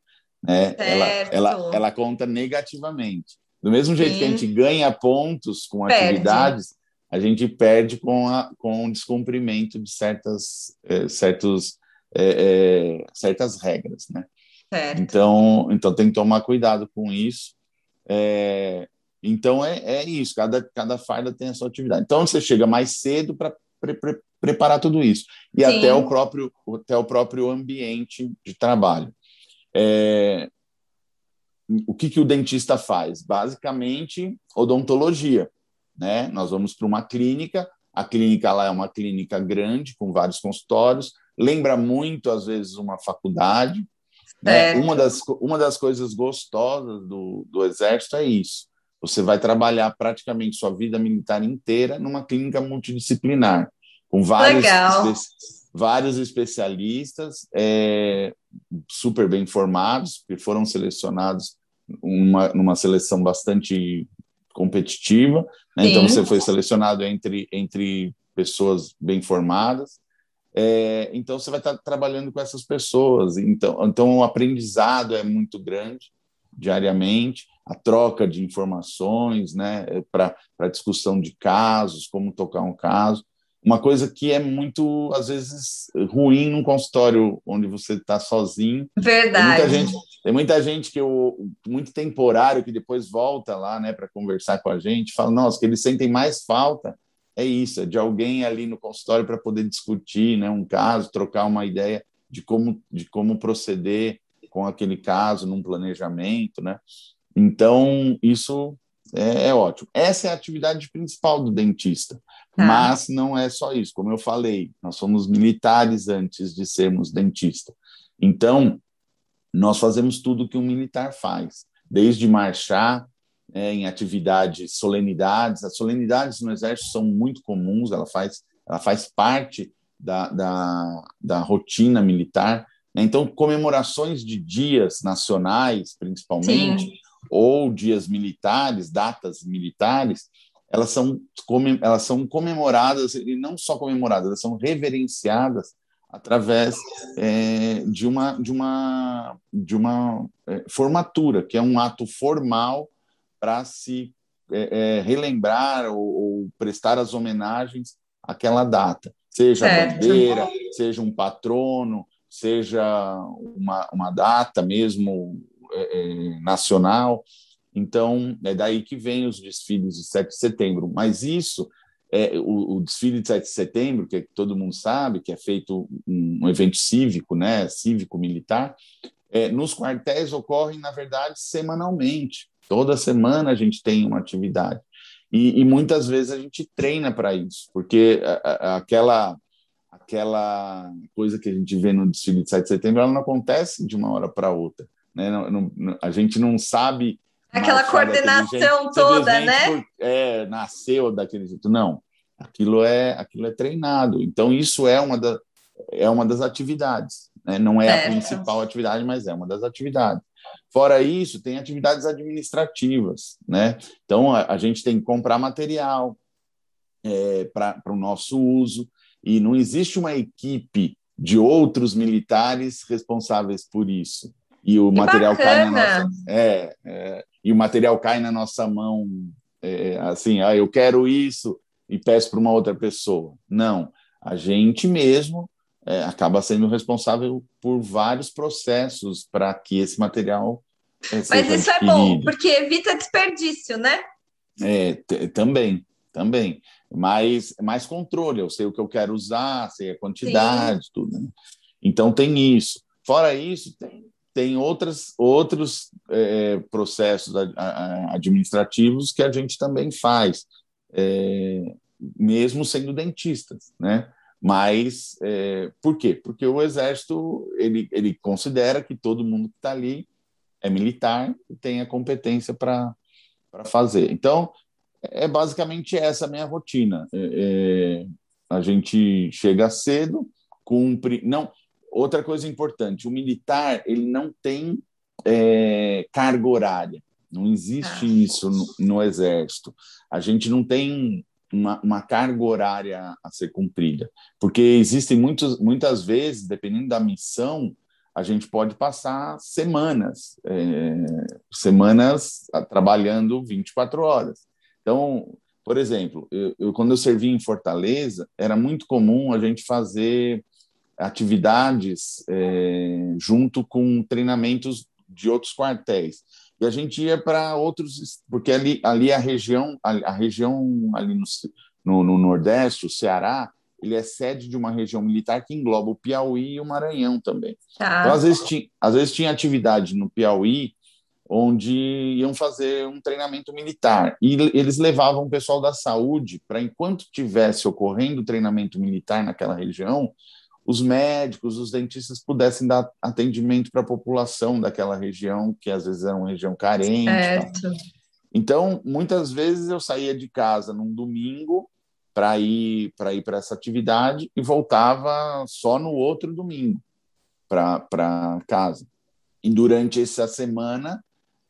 Né? Ela, ela, ela conta negativamente. Do mesmo jeito Sim. que a gente ganha pontos com perde. atividades, a gente perde com, a, com o descumprimento de certas, é, certos, é, é, certas regras, né? Certo. Então, então tem que tomar cuidado com isso. É, então é, é isso, cada, cada farda tem a sua atividade. Então você chega mais cedo para pre pre preparar tudo isso e Sim. até o próprio até o próprio ambiente de trabalho. É, o que, que o dentista faz? Basicamente, odontologia. Né? Nós vamos para uma clínica A clínica lá é uma clínica grande, com vários consultórios, lembra muito, às vezes, uma faculdade. Né? Uma, das, uma das coisas gostosas do, do Exército é isso. Você vai trabalhar praticamente sua vida militar inteira numa clínica multidisciplinar, com vários, espe vários especialistas é, super bem formados, que foram selecionados uma, numa seleção bastante competitiva. Né? Então, você foi selecionado entre, entre pessoas bem formadas. É, então, você vai estar trabalhando com essas pessoas. Então, então, o aprendizado é muito grande diariamente, a troca de informações né, para discussão de casos, como tocar um caso uma coisa que é muito, às vezes, ruim num consultório onde você está sozinho. Verdade. Tem muita gente, tem muita gente que eu, muito temporário que depois volta lá, né, para conversar com a gente, fala, nossa, que eles sentem mais falta é isso, é de alguém ali no consultório para poder discutir, né, um caso, trocar uma ideia de como de como proceder com aquele caso num planejamento, né? Então, isso é, é ótimo. Essa é a atividade principal do dentista. Tá. Mas não é só isso, como eu falei, nós somos militares antes de sermos dentista. Então, nós fazemos tudo que um militar faz, desde marchar é, em atividades, solenidades. As solenidades no Exército são muito comuns, ela faz, ela faz parte da, da, da rotina militar. Né? Então, comemorações de dias nacionais, principalmente, Sim. ou dias militares, datas militares, elas são, elas são comemoradas, e não só comemoradas, elas são reverenciadas através é, de uma, de uma, de uma é, formatura, que é um ato formal para se é, é, relembrar ou, ou, prestar as homenagens àquela data, seja certo. a bandeira, seja um patrono, seja uma, uma data mesmo é, é, nacional. Então, é daí que vem os desfiles de 7 de setembro. Mas isso, é, o, o desfile de 7 de setembro, que todo mundo sabe, que é feito um, um evento cívico, né, cívico-militar, é, nos quartéis ocorrem, na verdade, semanalmente. Toda semana a gente tem uma atividade. E, e muitas vezes a gente treina para isso, porque a, a, aquela aquela coisa que a gente vê no desfile de 7 de setembro, ela não acontece de uma hora para outra. Né? Não, não, a gente não sabe Aquela coordenação toda, né? Por, é, nasceu daquele jeito. Não, aquilo é, aquilo é treinado. Então, isso é uma, da, é uma das atividades. Né? Não é certo. a principal atividade, mas é uma das atividades. Fora isso, tem atividades administrativas. Né? Então, a, a gente tem que comprar material é, para o nosso uso, e não existe uma equipe de outros militares responsáveis por isso. E o que material bacana. cai na nossa. É, é, e o material cai na nossa mão, é, assim, ah, eu quero isso e peço para uma outra pessoa. Não, a gente mesmo é, acaba sendo responsável por vários processos para que esse material é, Mas isso adquirido. é bom, porque evita desperdício, né? É, também, também. Mais, mais controle, eu sei o que eu quero usar, sei a quantidade, Sim. tudo. Né? Então tem isso. Fora isso, tem tem outras, outros é, processos administrativos que a gente também faz, é, mesmo sendo dentistas, né? Mas é, por quê? Porque o Exército ele, ele considera que todo mundo que está ali é militar e tem a competência para fazer. Então, é basicamente essa a minha rotina. É, é, a gente chega cedo, cumpre. Não, Outra coisa importante, o militar ele não tem é, carga horária. Não existe ah. isso no, no, Exército. A gente não tem uma, uma, carga horária a ser cumprida, porque existem muitos, muitas vezes, dependendo da missão, a gente pode passar semanas, é, semanas trabalhando 24 horas. Então, por exemplo, eu, eu, quando eu servi em Fortaleza, era muito comum a gente fazer atividades é, junto com treinamentos de outros quartéis. E a gente ia para outros, porque ali, ali a região, a, a região ali no, no, no, Nordeste, o Ceará, ele é sede de uma região militar que engloba o Piauí e o Maranhão também. Tá. Então, às vezes, tinha, às vezes tinha atividade no Piauí onde iam fazer um treinamento militar. E eles levavam o pessoal da saúde para, enquanto tivesse ocorrendo o treinamento militar naquela região, os médicos, os dentistas pudessem dar atendimento para a população daquela região, que às vezes era uma região carente. Então, muitas vezes eu saía de casa num domingo para ir para ir para essa atividade e voltava só no outro domingo para casa. E durante essa semana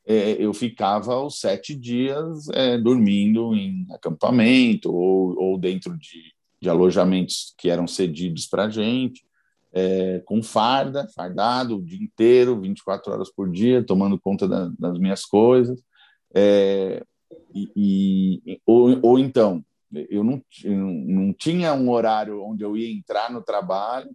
é, eu ficava os sete dias é, dormindo em acampamento ou, ou dentro de, de alojamentos que eram cedidos para a gente, é, com farda, fardado o dia inteiro, 24 horas por dia, tomando conta da, das minhas coisas. É, e, e ou, ou, então, eu não, eu não tinha um horário onde eu ia entrar no trabalho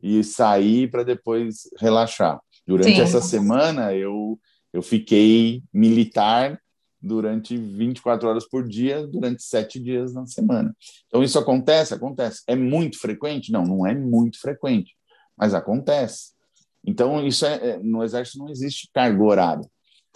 e sair para depois relaxar. Durante Sim. essa semana, eu eu fiquei militar durante 24 horas por dia, durante sete dias na semana. Então, isso acontece? Acontece. É muito frequente? Não, não é muito frequente, mas acontece. Então, isso é, é no Exército não existe cargo horário.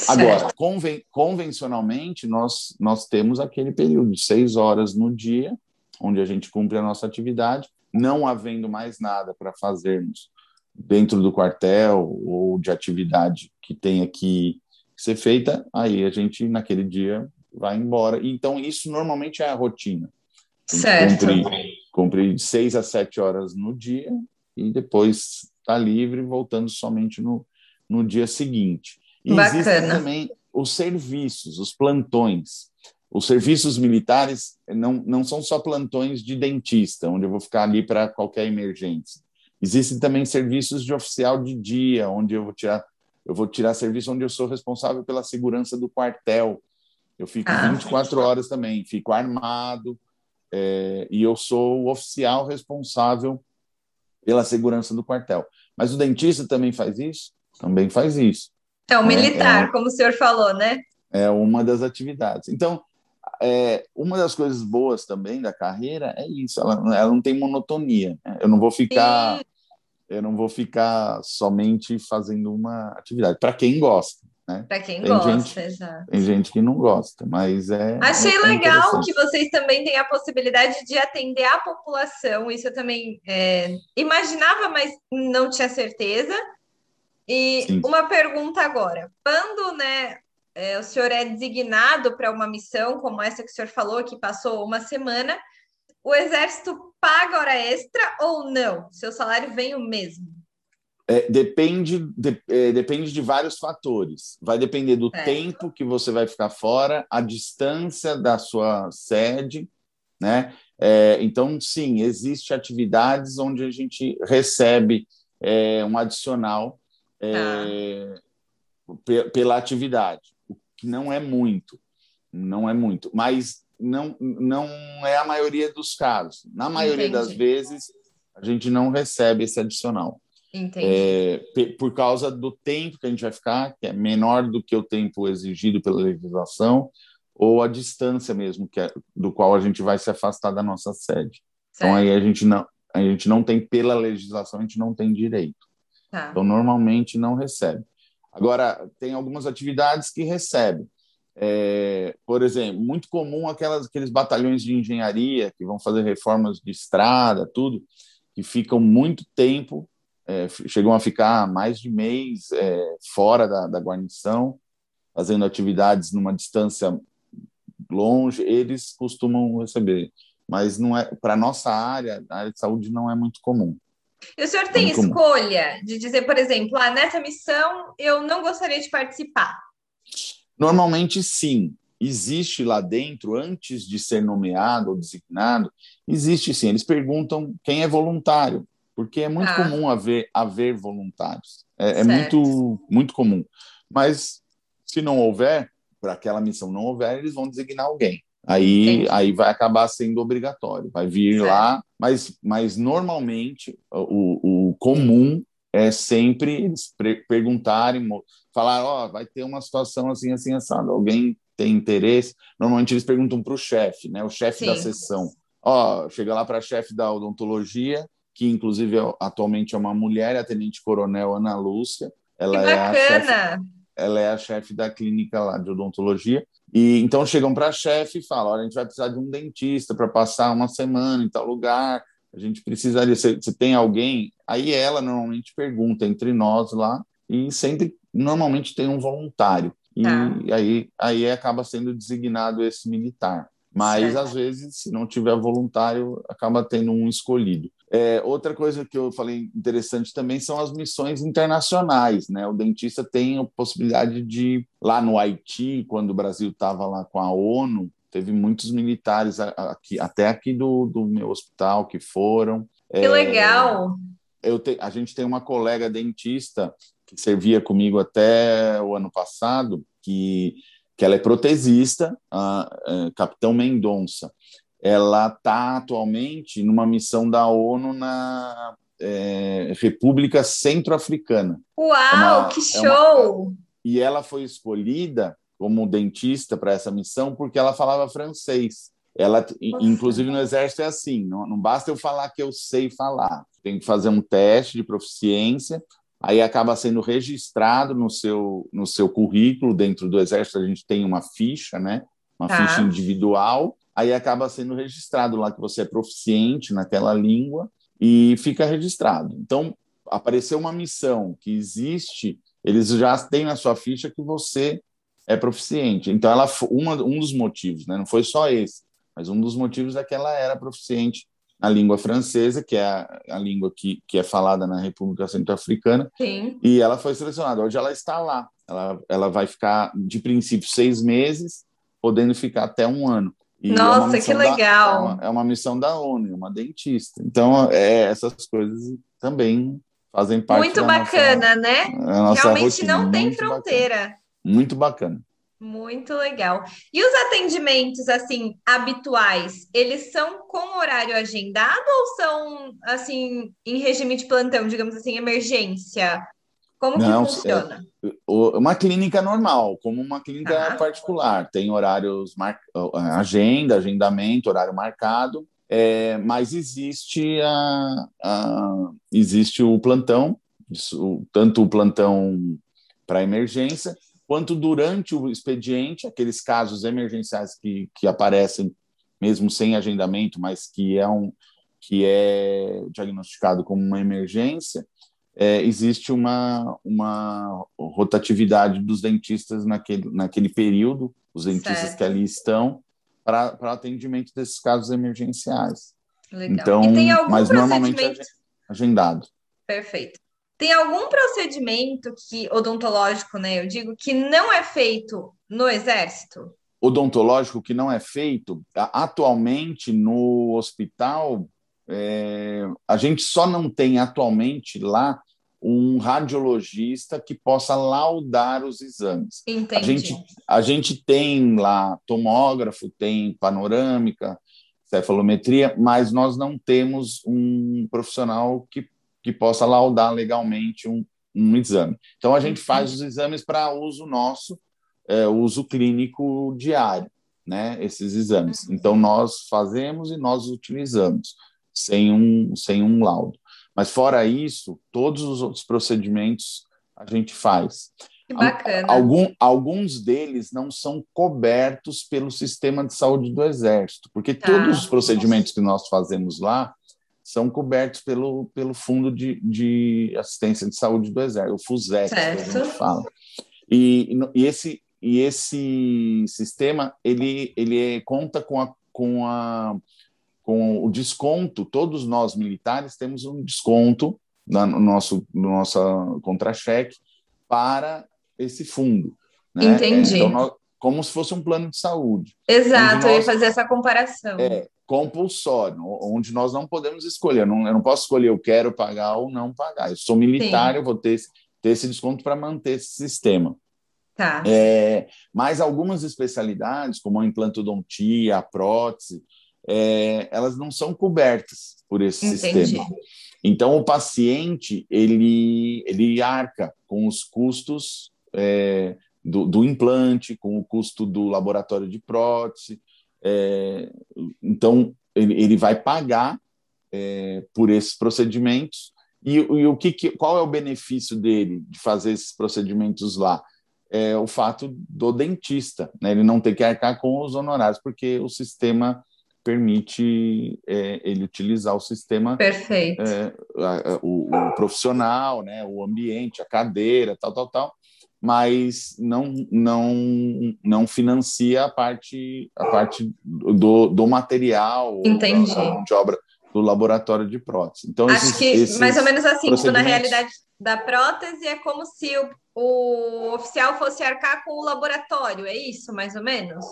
Agora, conven, convencionalmente, nós, nós temos aquele período de seis horas no dia, onde a gente cumpre a nossa atividade, não havendo mais nada para fazermos dentro do quartel ou de atividade que tenha que ser feita, aí a gente, naquele dia, vai embora. Então, isso normalmente é a rotina. Certo. Cumprir, seis a sete horas no dia e depois está livre, voltando somente no, no dia seguinte. E existem também os serviços, os plantões. Os serviços militares não, não são só plantões de dentista, onde eu vou ficar ali para qualquer emergência. Existem também serviços de oficial de dia, onde eu vou tirar eu vou tirar serviço onde eu sou responsável pela segurança do quartel. Eu fico ah. 24 horas também, fico armado é, e eu sou o oficial responsável pela segurança do quartel. Mas o dentista também faz isso? Também faz isso. É o militar, é, é, como o senhor falou, né? É uma das atividades. Então, é, uma das coisas boas também da carreira é isso, ela, ela não tem monotonia. Né? Eu não vou ficar Sim eu não vou ficar somente fazendo uma atividade. Para quem gosta, né? Para quem tem gosta, gente, exato. Tem gente que não gosta, mas é. Achei é legal que vocês também têm a possibilidade de atender a população. Isso eu também é, imaginava, mas não tinha certeza. E Sim. uma pergunta agora: quando, né? É, o senhor é designado para uma missão como essa que o senhor falou, que passou uma semana, o exército paga hora extra ou não? Seu salário vem o mesmo? É, depende, de, é, depende de vários fatores. Vai depender do é. tempo que você vai ficar fora, a distância da sua sede, né? É, então, sim, existe atividades onde a gente recebe é, um adicional é, tá. pela atividade, o que não é muito, não é muito, mas não, não é a maioria dos casos. Na maioria Entendi. das vezes, a gente não recebe esse adicional. É, por causa do tempo que a gente vai ficar, que é menor do que o tempo exigido pela legislação, ou a distância mesmo, que é, do qual a gente vai se afastar da nossa sede. Certo. Então aí a gente não a gente não tem pela legislação, a gente não tem direito. Tá. Então normalmente não recebe. Agora tem algumas atividades que recebem. É, por exemplo, muito comum aquelas, aqueles batalhões de engenharia que vão fazer reformas de estrada, tudo, que ficam muito tempo, é, chegam a ficar mais de mês é, fora da, da guarnição, fazendo atividades numa distância longe, eles costumam receber. Mas não é para nossa área, a área de saúde não é muito comum. E o senhor tem escolha comum. de dizer, por exemplo, ah, nessa missão eu não gostaria de participar. Normalmente, sim. Existe lá dentro, antes de ser nomeado ou designado, existe sim. Eles perguntam quem é voluntário, porque é muito ah. comum haver, haver voluntários. É, é muito, muito comum. Mas, se não houver, para aquela missão não houver, eles vão designar alguém. Aí, aí vai acabar sendo obrigatório, vai vir certo. lá, mas, mas normalmente o, o comum é sempre eles perguntarem, falar, ó, oh, vai ter uma situação assim, assim, assado. Alguém tem interesse? Normalmente eles perguntam para o chefe, né? O chefe da sessão. Ó, oh, chega lá para a chefe da odontologia, que inclusive é, atualmente é uma mulher, a tenente coronel Ana Lúcia. Ela que bacana! É a chefe, ela é a chefe da clínica lá de odontologia. E então chegam para a chefe e falam: olha, a gente vai precisar de um dentista para passar uma semana em tal lugar. A gente precisaria. Você, você tem alguém? Aí ela normalmente pergunta entre nós lá e sempre normalmente tem um voluntário. E tá. aí, aí acaba sendo designado esse militar. Mas, certo. às vezes, se não tiver voluntário, acaba tendo um escolhido. É, outra coisa que eu falei interessante também são as missões internacionais. Né? O dentista tem a possibilidade de, lá no Haiti, quando o Brasil estava lá com a ONU, teve muitos militares aqui, até aqui do, do meu hospital que foram. Que é, legal! Eu te, a gente tem uma colega dentista que servia comigo até o ano passado, que, que ela é protesista, a, a Capitão Mendonça. Ela está atualmente numa missão da ONU na é, República Centro-Africana. Uau, é uma, que show! É uma, e ela foi escolhida como dentista para essa missão porque ela falava francês. Ela, Nossa. inclusive no exército é assim, não, não basta eu falar que eu sei falar, tem que fazer um teste de proficiência aí acaba sendo registrado no seu, no seu currículo. Dentro do Exército, a gente tem uma ficha, né? Uma tá. ficha individual. Aí acaba sendo registrado lá que você é proficiente naquela língua e fica registrado. Então, apareceu uma missão que existe, eles já têm na sua ficha que você é proficiente. Então, ela uma, um dos motivos, né? não foi só esse, mas um dos motivos é que ela era proficiente a língua francesa, que é a, a língua que, que é falada na República Centro-Africana, e ela foi selecionada. Hoje ela está lá. Ela, ela vai ficar, de princípio, seis meses, podendo ficar até um ano. E é Nossa, é que legal! Da, é, uma, é, uma, missão da ONU, uma dentista. Então, é, essas coisas também fazem parte Muito bacana, nossa, né? Realmente rotina. não tem fronteira. Bacana. Muito bacana. Muito legal. E os atendimentos assim habituais, eles são com horário agendado ou são assim em regime de plantão, digamos assim, emergência? Como Não, que funciona? É, uma clínica normal, como uma clínica ah. particular. Tem horários, mar... agenda, agendamento, horário marcado, é, mas existe, a, a, existe o plantão, tanto o plantão para emergência, quanto durante o expediente, aqueles casos emergenciais que, que aparecem mesmo sem agendamento, mas que é, um, que é diagnosticado como uma emergência, é, existe uma, uma rotatividade dos dentistas naquele, naquele período, os dentistas certo. que ali estão, para atendimento desses casos emergenciais. Legal. Então, mas normalmente é agendado. Perfeito. Tem algum procedimento que odontológico, né? Eu digo que não é feito no exército? Odontológico que não é feito atualmente no hospital, é, a gente só não tem atualmente lá um radiologista que possa laudar os exames. Entendi. A gente, a gente tem lá tomógrafo, tem panorâmica, cefalometria, mas nós não temos um profissional que que possa laudar legalmente um, um exame. Então, a gente faz os exames para uso nosso, é, uso clínico diário, né? Esses exames. Então, nós fazemos e nós utilizamos, sem um, sem um laudo. Mas, fora isso, todos os outros procedimentos a gente faz. Que bacana. Algum, alguns deles não são cobertos pelo sistema de saúde do Exército, porque tá. todos os procedimentos que nós fazemos lá são cobertos pelo, pelo Fundo de, de Assistência de Saúde do Exército, o FUSEC, certo. que a gente fala. E, e, esse, e esse sistema, ele, ele é, conta com, a, com, a, com o desconto, todos nós militares temos um desconto no nosso, no nosso contra-cheque para esse fundo. Né? Entendi. Então, nós, como se fosse um plano de saúde. Exato, nós, eu ia fazer essa comparação. É, compulsório, onde nós não podemos escolher. Eu não, eu não posso escolher, eu quero pagar ou não pagar. Eu sou militar, Sim. eu vou ter, ter esse desconto para manter esse sistema. Tá. É, mas algumas especialidades, como a implantodontia, a prótese, é, elas não são cobertas por esse Entendi. sistema. Então, o paciente, ele, ele arca com os custos é, do, do implante, com o custo do laboratório de prótese, é, então, ele, ele, vai pagar é, por esses procedimentos. E, e o que, que, qual é o benefício dele de fazer esses procedimentos lá? é o fato do dentista, né? ele não ter que arcar com os honorários, porque o sistema permite é, ele utilizar o sistema perfeito é, o, o, profissional né o ambiente a cadeira tal tal tal mas não não não financia a parte a parte do, do material Entendi. de obra do laboratório de prótese. Então acho esses, que esses mais ou menos assim, tipo, na realidade da prótese é como se o, o oficial fosse arcar com o laboratório, é isso, mais ou menos?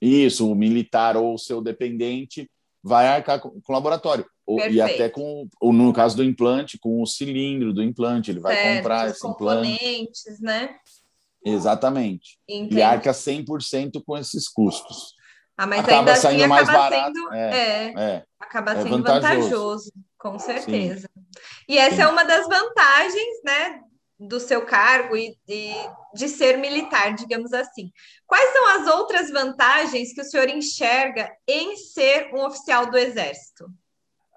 Isso, o militar ou o seu dependente vai arcar com, com o laboratório. E até com, no caso do implante, com o cilindro do implante, ele vai certo, comprar esse componentes, implante. né? Exatamente. Entendi. E arca 100% com esses custos. Ah, mas acaba ainda assim saindo assim, mais barato. Sendo, é, é, é, acaba é sendo vantajoso. vantajoso. com certeza. Sim. E essa Sim. é uma das vantagens, né, do seu cargo e, e, de ser militar, digamos assim. Quais são as outras vantagens que o senhor enxerga em ser um oficial do Exército?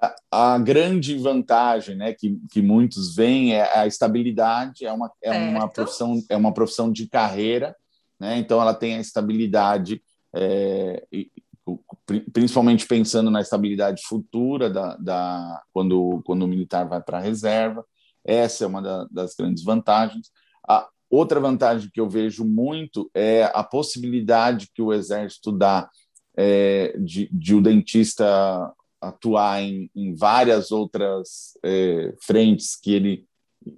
A, a grande vantagem, né, que, que muitos veem é a estabilidade. É uma, é uma profissão é uma profissão de carreira, né? Então ela tem a estabilidade, é, e, principalmente pensando na estabilidade futura da, da quando quando o militar vai para a reserva essa é uma da, das grandes vantagens. A outra vantagem que eu vejo muito é a possibilidade que o Exército dá é, de, de o dentista atuar em, em várias outras é, frentes que ele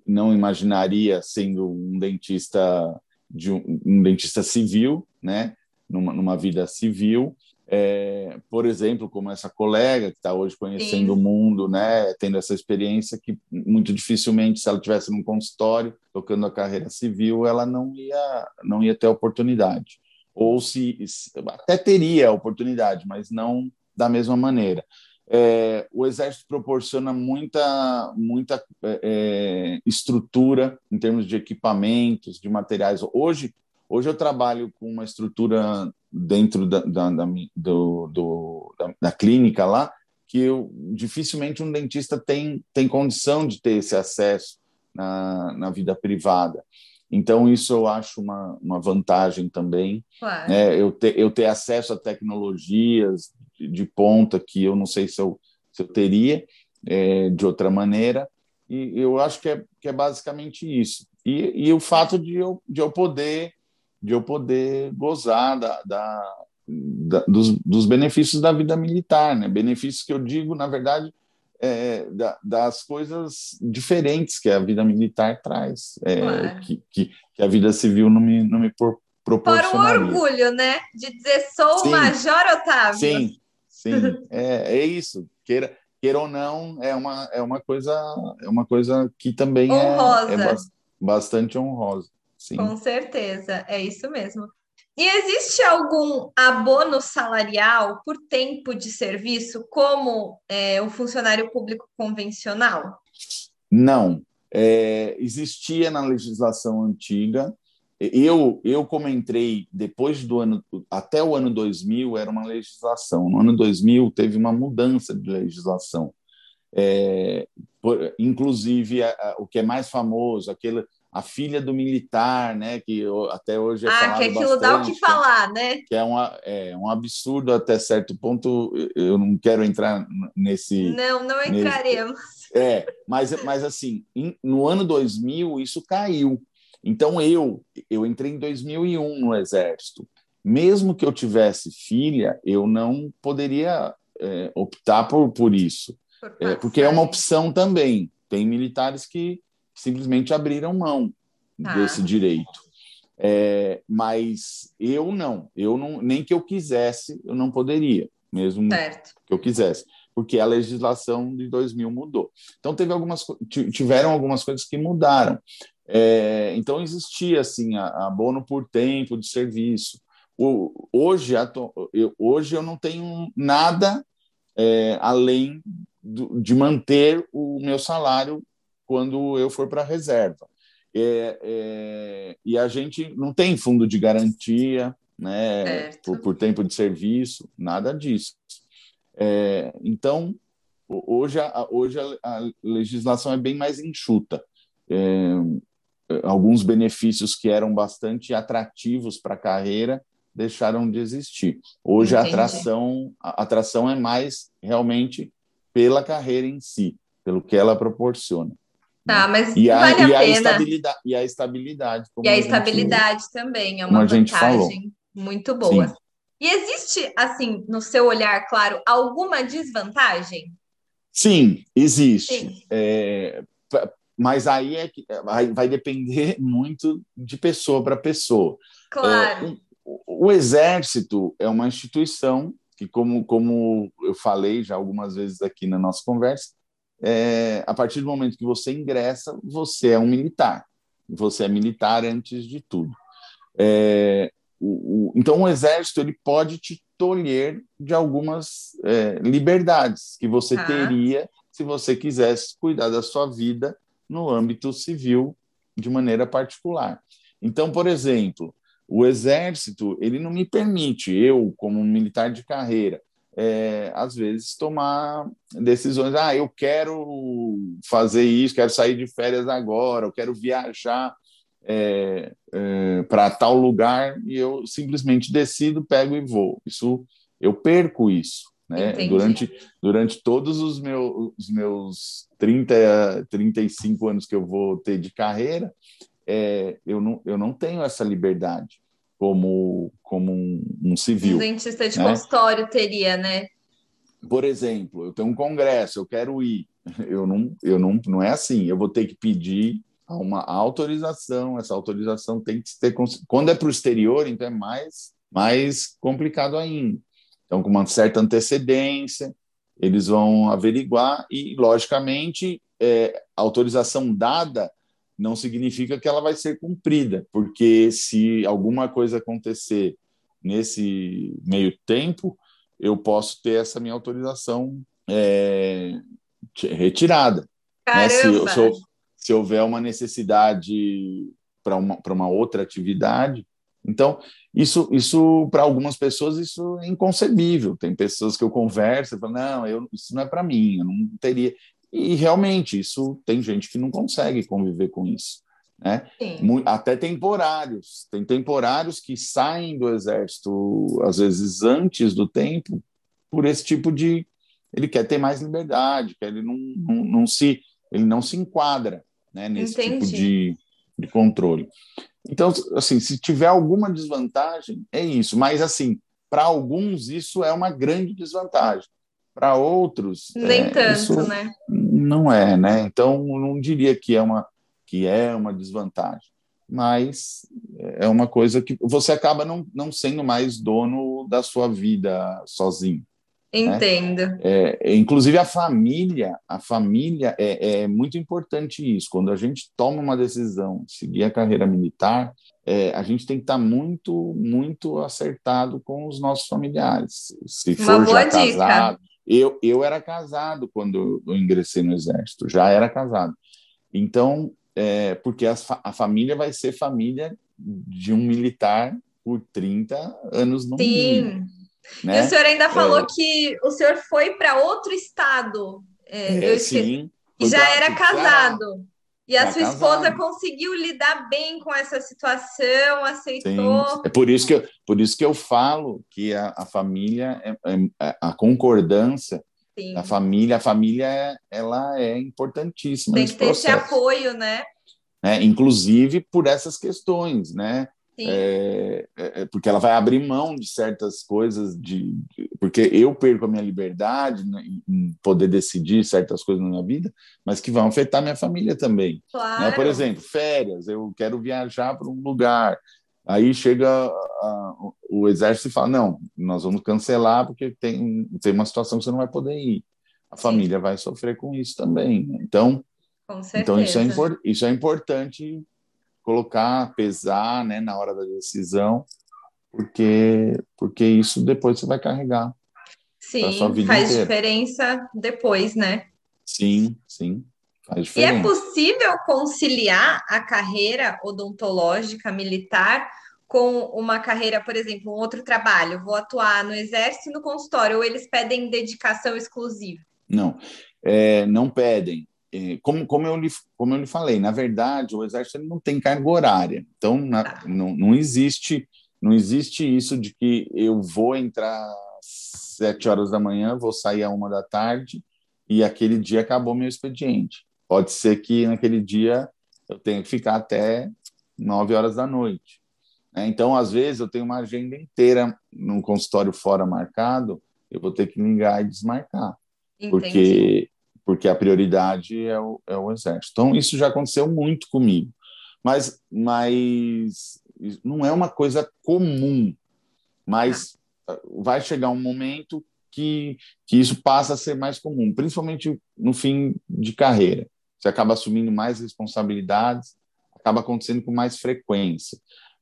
não imaginaria sendo um dentista de um, um dentista civil, né, numa, numa vida civil é, por exemplo, como essa colega que está hoje conhecendo Sim. o mundo, né, tendo essa experiência que muito dificilmente, se ela tivesse num consultório tocando a carreira civil, ela não ia não ia ter oportunidade, ou se até teria a oportunidade, mas não da mesma maneira. É, o exército proporciona muita muita é, é estrutura em termos de equipamentos, de materiais. Hoje Hoje eu trabalho com uma estrutura dentro da, da, da, do, do, da, da clínica lá, que eu, dificilmente um dentista tem, tem condição de ter esse acesso na, na vida privada. Então, isso eu acho uma, uma vantagem também. Claro. Né? Eu, ter, eu ter acesso a tecnologias de, de, ponta que eu não sei se eu, se eu teria é, de outra maneira. E eu acho que é, que é basicamente isso. E, e o fato de eu, de eu poder de eu poder gozar da, da, da dos, dos, benefícios da vida militar, né? Benefícios que eu digo, na verdade, é, da, das coisas diferentes que a vida militar traz, é, claro. que, que, que, a vida civil não me, não me proporcionaria. Para o orgulho, né? De dizer, sou sim, o Major Otávio. Sim, sim, (laughs) é, é isso. Queira, queira ou não, é uma, é uma coisa é uma coisa que também honrosa. é, é bastante honrosa. Sim. Com certeza, é isso mesmo. E existe algum abono salarial por tempo de serviço, como é, o funcionário público convencional? Não. É, existia na legislação antiga. Eu, eu como entrei depois do ano, até o ano 2000, era uma legislação. No ano 2000, teve uma mudança de legislação. É, por, inclusive, a, a, o que é mais famoso, aquele a filha do militar, né? Que até hoje é ah, que aquilo bastante, dá o que falar, né? Que é, uma, é um absurdo até certo ponto. Eu não quero entrar nesse. Não, não entraremos. Nesse, é, mas, mas assim, no ano 2000 isso caiu. Então eu eu entrei em 2001 no exército. Mesmo que eu tivesse filha, eu não poderia é, optar por, por isso, por é, porque é uma opção também. Tem militares que simplesmente abriram mão ah. desse direito. É, mas eu não, eu não, nem que eu quisesse, eu não poderia, mesmo certo. que eu quisesse, porque a legislação de 2000 mudou. Então teve algumas, tiveram algumas coisas que mudaram. É, então existia assim a, abono por tempo de serviço. O, hoje, eu, hoje eu não tenho nada é, além do, de manter o meu salário quando eu for para a reserva. É, é, e a gente não tem fundo de garantia né, por, por, tempo de serviço, nada disso. É, então, hoje, a, hoje a, a, legislação é bem mais enxuta. É, alguns benefícios que eram bastante atrativos para a carreira deixaram de existir. Hoje Entendi. a atração, a atração é mais realmente pela carreira em si, pelo que ela proporciona. Tá, mas e a, vale a, e a pena. Estabilidade, e a estabilidade. e a, a estabilidade gente, também é uma vantagem muito boa. Sim. E existe, assim, no seu olhar, claro, alguma desvantagem? Sim, existe. Sim. É, mas aí é que vai, vai depender (laughs) muito de pessoa para pessoa. Claro. É, o, o, exército é uma instituição que, como, como eu falei já algumas vezes aqui na nossa conversa, é, a partir do momento que você ingressa, você é um militar. Você é militar antes de tudo. É, o, o, então, o exército ele pode te tolher de algumas é, liberdades que você ah. teria se você quisesse cuidar da sua vida no âmbito civil de maneira particular. Então, por exemplo, o exército ele não me permite eu, como militar de carreira, é, às vezes tomar decisões. Ah, eu quero fazer isso, quero sair de férias agora, eu quero viajar é, é, para tal lugar e eu simplesmente decido, pego e vou. Isso eu perco isso. Né? Durante, durante todos os meus, os meus 30, 35 anos que eu vou ter de carreira, é, eu, não, eu não tenho essa liberdade como, como um, um civil. Um dentista de né? consultório teria, né? Por exemplo, eu tenho um congresso, eu quero ir. (laughs) Eu não, eu não, não é assim. Eu vou ter que pedir uma autorização. Essa autorização tem que ter. Quando é para o exterior, então é mais, mais complicado ainda. Então, com uma certa antecedência, eles vão averiguar e, logicamente, é, autorização dada não significa que ela vai ser cumprida, porque se alguma coisa acontecer nesse meio tempo, eu posso ter essa minha autorização é, retirada. Né? Se, se, se houver uma necessidade para uma, uma outra atividade. Então, isso, isso para algumas pessoas, isso é inconcebível. Tem pessoas que eu converso e falo, não, eu, isso não é para mim, eu não teria. E realmente, isso tem gente que não consegue conviver com isso. Né? Até temporários. Tem temporários que saem do exército, às vezes antes do tempo, por esse tipo de. Ele quer ter mais liberdade, ele não, não, não se, ele não se enquadra né, nesse tipo Entendi. tipo de, de controle. Então, assim, se tiver alguma desvantagem, é isso. Mas, assim, para alguns isso é uma grande desvantagem. Para outros, nem é, tanto, né? Não é, né? Então, não diria que é uma que é uma desvantagem, mas é uma coisa que você acaba não, não sendo mais dono da sua vida sozinho. Né? Entendo. Né? É, inclusive a família, a família é, é, muito importante isso. Quando a gente toma uma decisão, seguir a carreira militar, é, a gente tem que estar muito, muito acertado com os nossos familiares. Se for já dica. casado, eu, eu era casado quando eu ingressei no exército, já era casado. Então, é, porque a, a família vai ser família de um militar por 30 anos no Sim. mínimo. Né? E o senhor ainda falou é... que o senhor foi para outro estado. É, é, sim. E já era casado. E a sua esposa casado. conseguiu lidar bem com essa situação, aceitou. Sim. É por isso que eu, por isso que eu falo que a, a família, é, é, é a concordância Sim. a família, a família ela é importantíssima. Tem que ter processo. esse apoio, né? É, inclusive por essas questões, né? É, é, é, porque ela vai abrir mão de certas coisas, de, de, porque eu perco a minha liberdade né, em poder decidir certas coisas na minha vida, mas que vão afetar minha família também. Claro. Né? Por exemplo, férias, eu quero viajar para um lugar, aí chega a, o exército e fala: não, nós vamos cancelar porque tem, tem uma situação que você não vai poder ir. A Sim. família vai sofrer com isso também. Né? Então, então isso é, isso é importante colocar, pesar, né, na hora da decisão, porque porque isso depois você vai carregar. Sim, faz inteira. diferença depois, né? Sim, sim. E é possível conciliar a carreira odontológica militar com uma carreira, por exemplo, um outro trabalho? Vou atuar no exército e no consultório, ou eles pedem dedicação exclusiva? Não, é, não pedem. É, como, como, eu lhe, como eu lhe falei, na verdade, o Exército não tem carga horária. Então, na, tá. não, não, existe, não existe isso de que eu vou entrar às sete horas da manhã, vou sair à uma da tarde e aquele dia acabou meu expediente. Pode ser que naquele dia eu tenha que ficar até nove horas da noite. Né? Então, às vezes, eu tenho uma agenda inteira num consultório fora marcado, eu vou ter que ligar e desmarcar. Entendi. Porque, porque a prioridade é o, é o exército. Então, isso já aconteceu muito comigo. Mas, mas não é uma coisa comum. Mas ah. vai chegar um momento que, que isso passa a ser mais comum, principalmente no fim de carreira. Você acaba assumindo mais responsabilidades, acaba acontecendo com mais frequência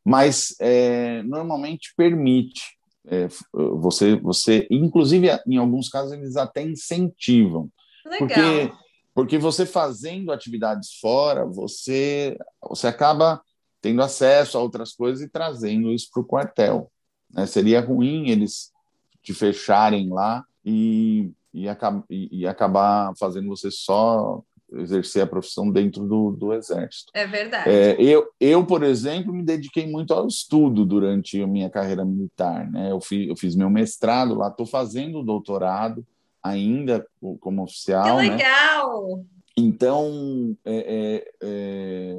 mas é, normalmente permite. É, você, você, inclusive, em alguns casos, eles até incentivam. Legal. Porque, porque você fazendo atividades fora, você, você acaba tendo acesso a outras coisas e trazendo isso para o quartel. Né? Seria ruim eles te fecharem lá e, e, e, e acabar fazendo você só exercer a profissão dentro do, do Exército. É verdade. É, eu, eu, por exemplo, me dediquei muito ao estudo durante a minha carreira militar. Né? Eu, fiz, eu fiz meu mestrado lá, estou fazendo doutorado ainda como oficial. Que né? legal! Né? Então, é, é, é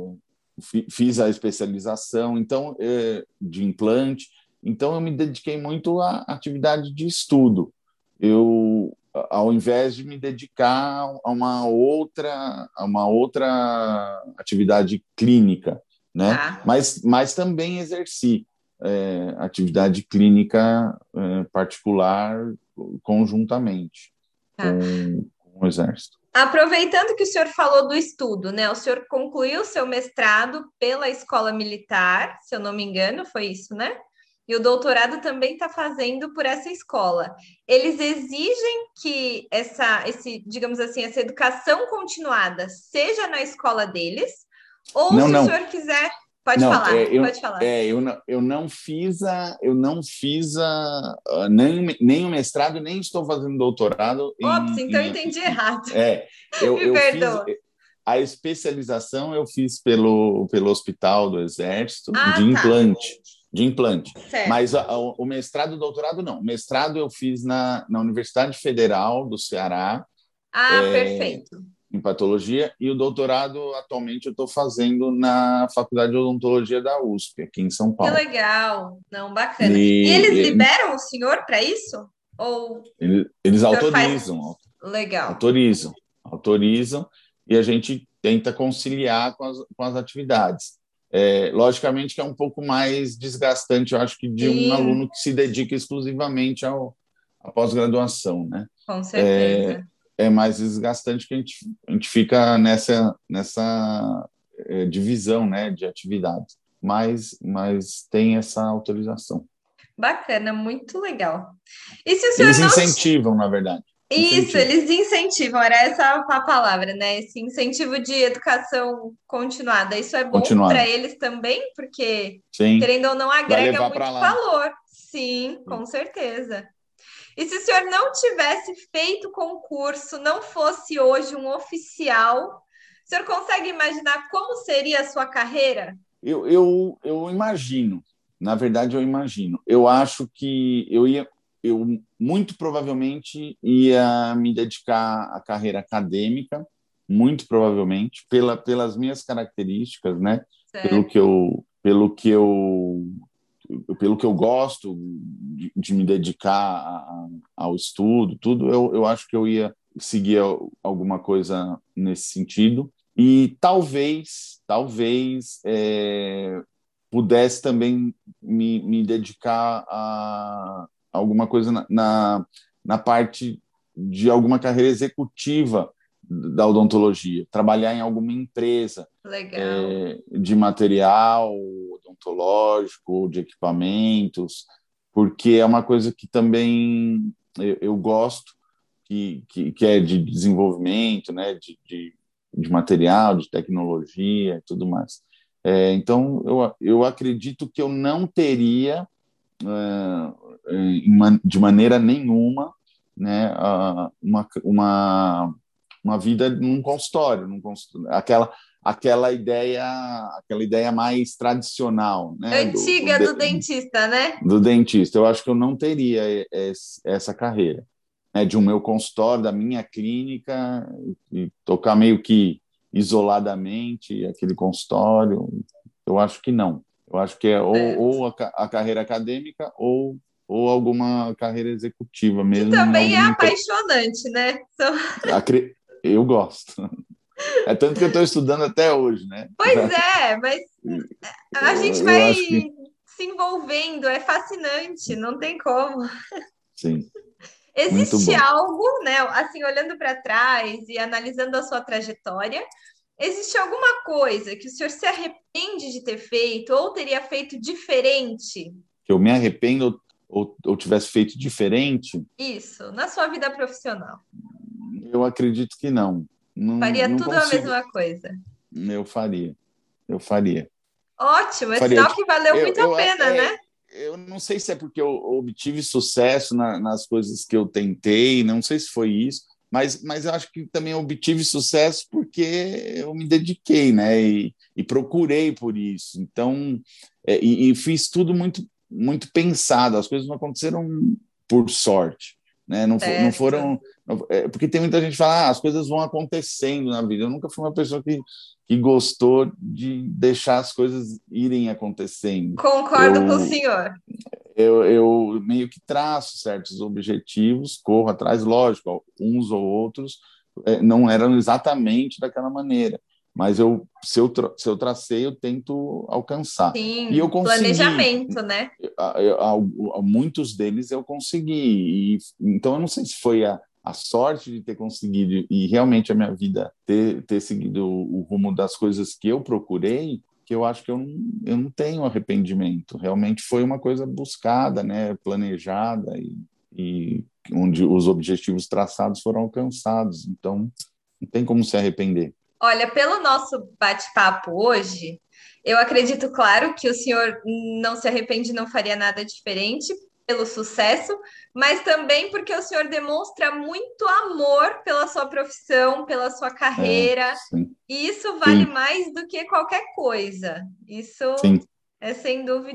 fiz a especialização então é, de implante. Então, eu me dediquei muito à atividade de estudo. Eu ao invés de me dedicar a uma outra, a uma outra atividade clínica, né? Ah. Mas, mas também exerci é, atividade clínica é, particular conjuntamente ah. com, com o Exército. Aproveitando que o senhor falou do estudo, né? O senhor concluiu seu mestrado pela Escola Militar, se eu não me engano, foi isso, né? e o doutorado também está fazendo por essa escola. Eles exigem que essa, esse, digamos assim, essa educação continuada seja na escola deles, ou não, se não. o senhor quiser, pode não, falar, é, eu, pode falar. É, eu, não, eu não fiz a, eu não fiz a, nem, nem o mestrado, nem estou fazendo doutorado. Ops, em, então em, entendi errado. É, eu, (laughs) Me eu perdoa. fiz, a especialização eu fiz pelo, pelo Hospital do Exército ah, de tá. implante de implante. Certo. Mas a, a, o mestrado e o doutorado não. O mestrado eu fiz na, na Universidade Federal do Ceará. Ah, é, perfeito. Em patologia. E o doutorado, atualmente, eu estou fazendo na Faculdade de Odontologia da USP, aqui em São Paulo. Que legal. Não, bacana. E, e eles liberam o senhor para isso? Ou eles, eles autorizam. Faz... Legal. Autorizam. Autorizam. E a gente tenta conciliar com as, com as atividades. É, logicamente que é um pouco mais desgastante, eu acho que de Sim. um aluno que se dedica exclusivamente ao, à pós-graduação, né? Com certeza. É, é, mais desgastante que a gente, a gente fica nessa, nessa é, divisão né, de atividades, mas, mas tem essa autorização. Bacana, muito legal. E se o senhor Eles não... incentivam, na verdade. Isso, eles incentivam, era essa a palavra, né? Esse incentivo de educação continuada. Isso é bom para eles também, porque, Sim. querendo ou não, agrega muito valor. Sim, com certeza. E se o senhor não tivesse feito concurso, não fosse hoje um oficial, o senhor consegue imaginar como seria a sua carreira? Eu, eu, eu imagino, na verdade, eu imagino. Eu acho que eu ia eu muito provavelmente ia me dedicar à carreira acadêmica, muito provavelmente, pela, pelas minhas características, né? Certo. Pelo que eu, pelo que eu, pelo que eu gosto de, de me dedicar a, ao estudo, tudo, eu, eu acho que eu ia seguir alguma coisa nesse sentido. E talvez, talvez é, pudesse também me, me dedicar a, alguma coisa na, na, na parte de alguma carreira executiva da odontologia, trabalhar em alguma empresa é, de material odontológico, de equipamentos, porque é uma coisa que também eu, eu gosto, que, que, que, é de desenvolvimento, né, de, de, de material, de tecnologia e tudo mais. É, então, eu, eu acredito que eu não teria é, de maneira nenhuma né, uma, uma, uma vida num consultório, num consultório aquela aquela ideia aquela ideia mais tradicional né antiga do, do, do, dentista né do dentista eu acho que eu não teria essa carreira né, de um meu consultório da minha clínica e tocar meio que isoladamente aquele consultório eu acho que não eu acho que é ou, é. ou a, a, carreira acadêmica ou ou alguma carreira executiva mesmo. Que também é apaixonante, né? Eu gosto. É tanto que eu estou estudando até hoje, né? Pois é, mas a gente vai que... se envolvendo, é fascinante, não tem como. Sim. Existe algo, né? Assim, olhando para trás e analisando a sua trajetória, existe alguma coisa que o senhor se arrepende de ter feito ou teria feito diferente? Que eu me arrependo ou, ou tivesse feito diferente? Isso, na sua vida profissional. Eu acredito que não. Não faria não tudo consigo. a mesma coisa. Eu faria. Eu faria. Ótimo, é faria. sinal que valeu eu, muito eu, a pena, é, né? Eu não sei se é porque eu obtive sucesso na, nas coisas que eu tentei, não sei se foi isso, mas, mas eu acho que também obtive sucesso porque eu me dediquei, né? E, e procurei por isso. Então, é, e, e, fiz tudo muito muito pensado, as coisas não aconteceram por sorte, né? Não, for, não foram. É, porque tem muita gente que fala, ah, as coisas vão acontecendo na vida. Eu nunca fui uma pessoa que, que gostou de deixar as coisas irem acontecendo. Concordo eu, com o senhor. Eu, eu meio que traço certos objetivos, corro atrás, lógico, uns ou outros é, não eram exatamente daquela maneira mas eu se eu, se eu tracei, eu tento alcançar. Sim, e eu consegui. Planejamento, né? A, a, a, muitos deles eu consegui. E, então, eu não sei se foi a, a sorte de ter conseguido e realmente a minha vida ter, ter seguido o rumo das coisas que eu procurei, que eu acho que eu não, eu não tenho arrependimento. Realmente foi uma coisa buscada, né? planejada e, e onde os objetivos traçados foram alcançados. Então, não tem como se arrepender. Olha, pelo nosso bate-papo hoje, eu acredito, claro, que o senhor não se arrepende, não faria nada diferente pelo sucesso, mas também porque o senhor demonstra muito amor pela sua profissão, pela sua carreira, é, e isso vale sim. mais do que qualquer coisa. Isso sim. é sem dúvida.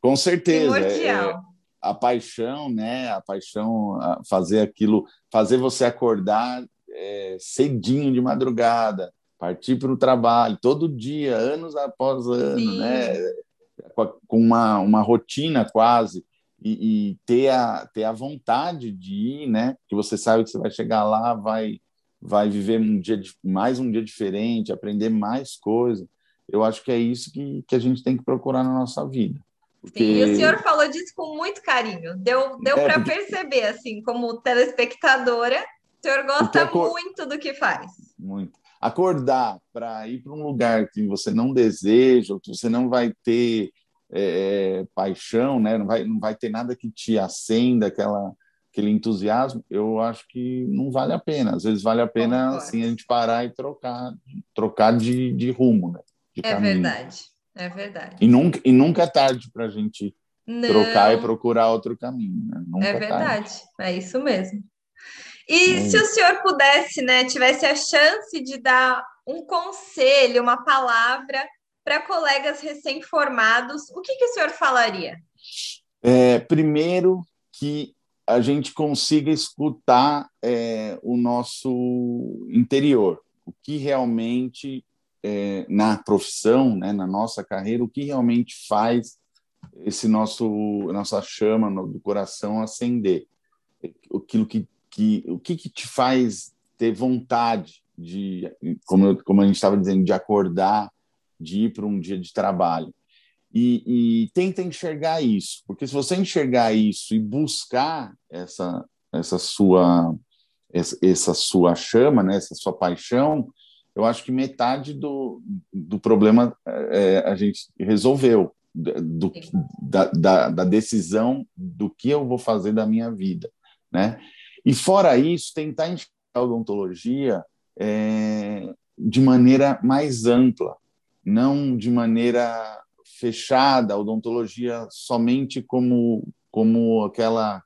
Com, com certeza. É, é, a paixão, né? A paixão, fazer aquilo, fazer você acordar é, cedinho de madrugada, partir para o trabalho todo dia, anos após ano, Sim. né? com uma, uma rotina quase, e, e, ter, a, ter a vontade de ir, né? que você sabe que você vai chegar lá, vai, vai viver um dia mais um dia diferente, aprender mais coisas. Eu acho que é isso que, que a gente tem que procurar na nossa vida. Porque... Sim, e o senhor falou disso com muito carinho. Deu, deu é, para porque... perceber, assim, como telespectadora, o senhor gosta acor... muito do que faz. Muito. Acordar para ir para um lugar que você não deseja, que você não vai ter é, é, paixão, né? não, vai, não vai ter nada que te acenda aquela, aquele entusiasmo, eu acho que não vale a pena. Às vezes vale a pena assim, a gente parar e trocar, trocar de, de rumo, né? De é caminho. verdade, é verdade. E nunca, e nunca é tarde para a gente não. trocar e procurar outro caminho. Né? Nunca é verdade, é, é isso mesmo. E hum. se o senhor pudesse, né, tivesse a chance de dar um conselho, uma palavra para colegas recém-formados, o que, que o senhor falaria? É, primeiro, que a gente consiga escutar é, o nosso interior, o que realmente é, na profissão, né, na nossa carreira, o que realmente faz esse nosso nossa chama do coração acender, aquilo que que o que, que te faz ter vontade de, como, eu, como a gente estava dizendo, de acordar, de ir para um dia de trabalho. E, e, tenta enxergar isso, porque se você enxergar isso e buscar essa, essa sua essa, essa sua chama, né, essa sua paixão, eu acho que metade do, do problema é, a gente resolveu, do, da, da, da decisão do que eu vou fazer da minha vida, né? E fora isso, tentar enxergar a odontologia é, de maneira mais ampla, não de maneira fechada, a odontologia somente como como aquela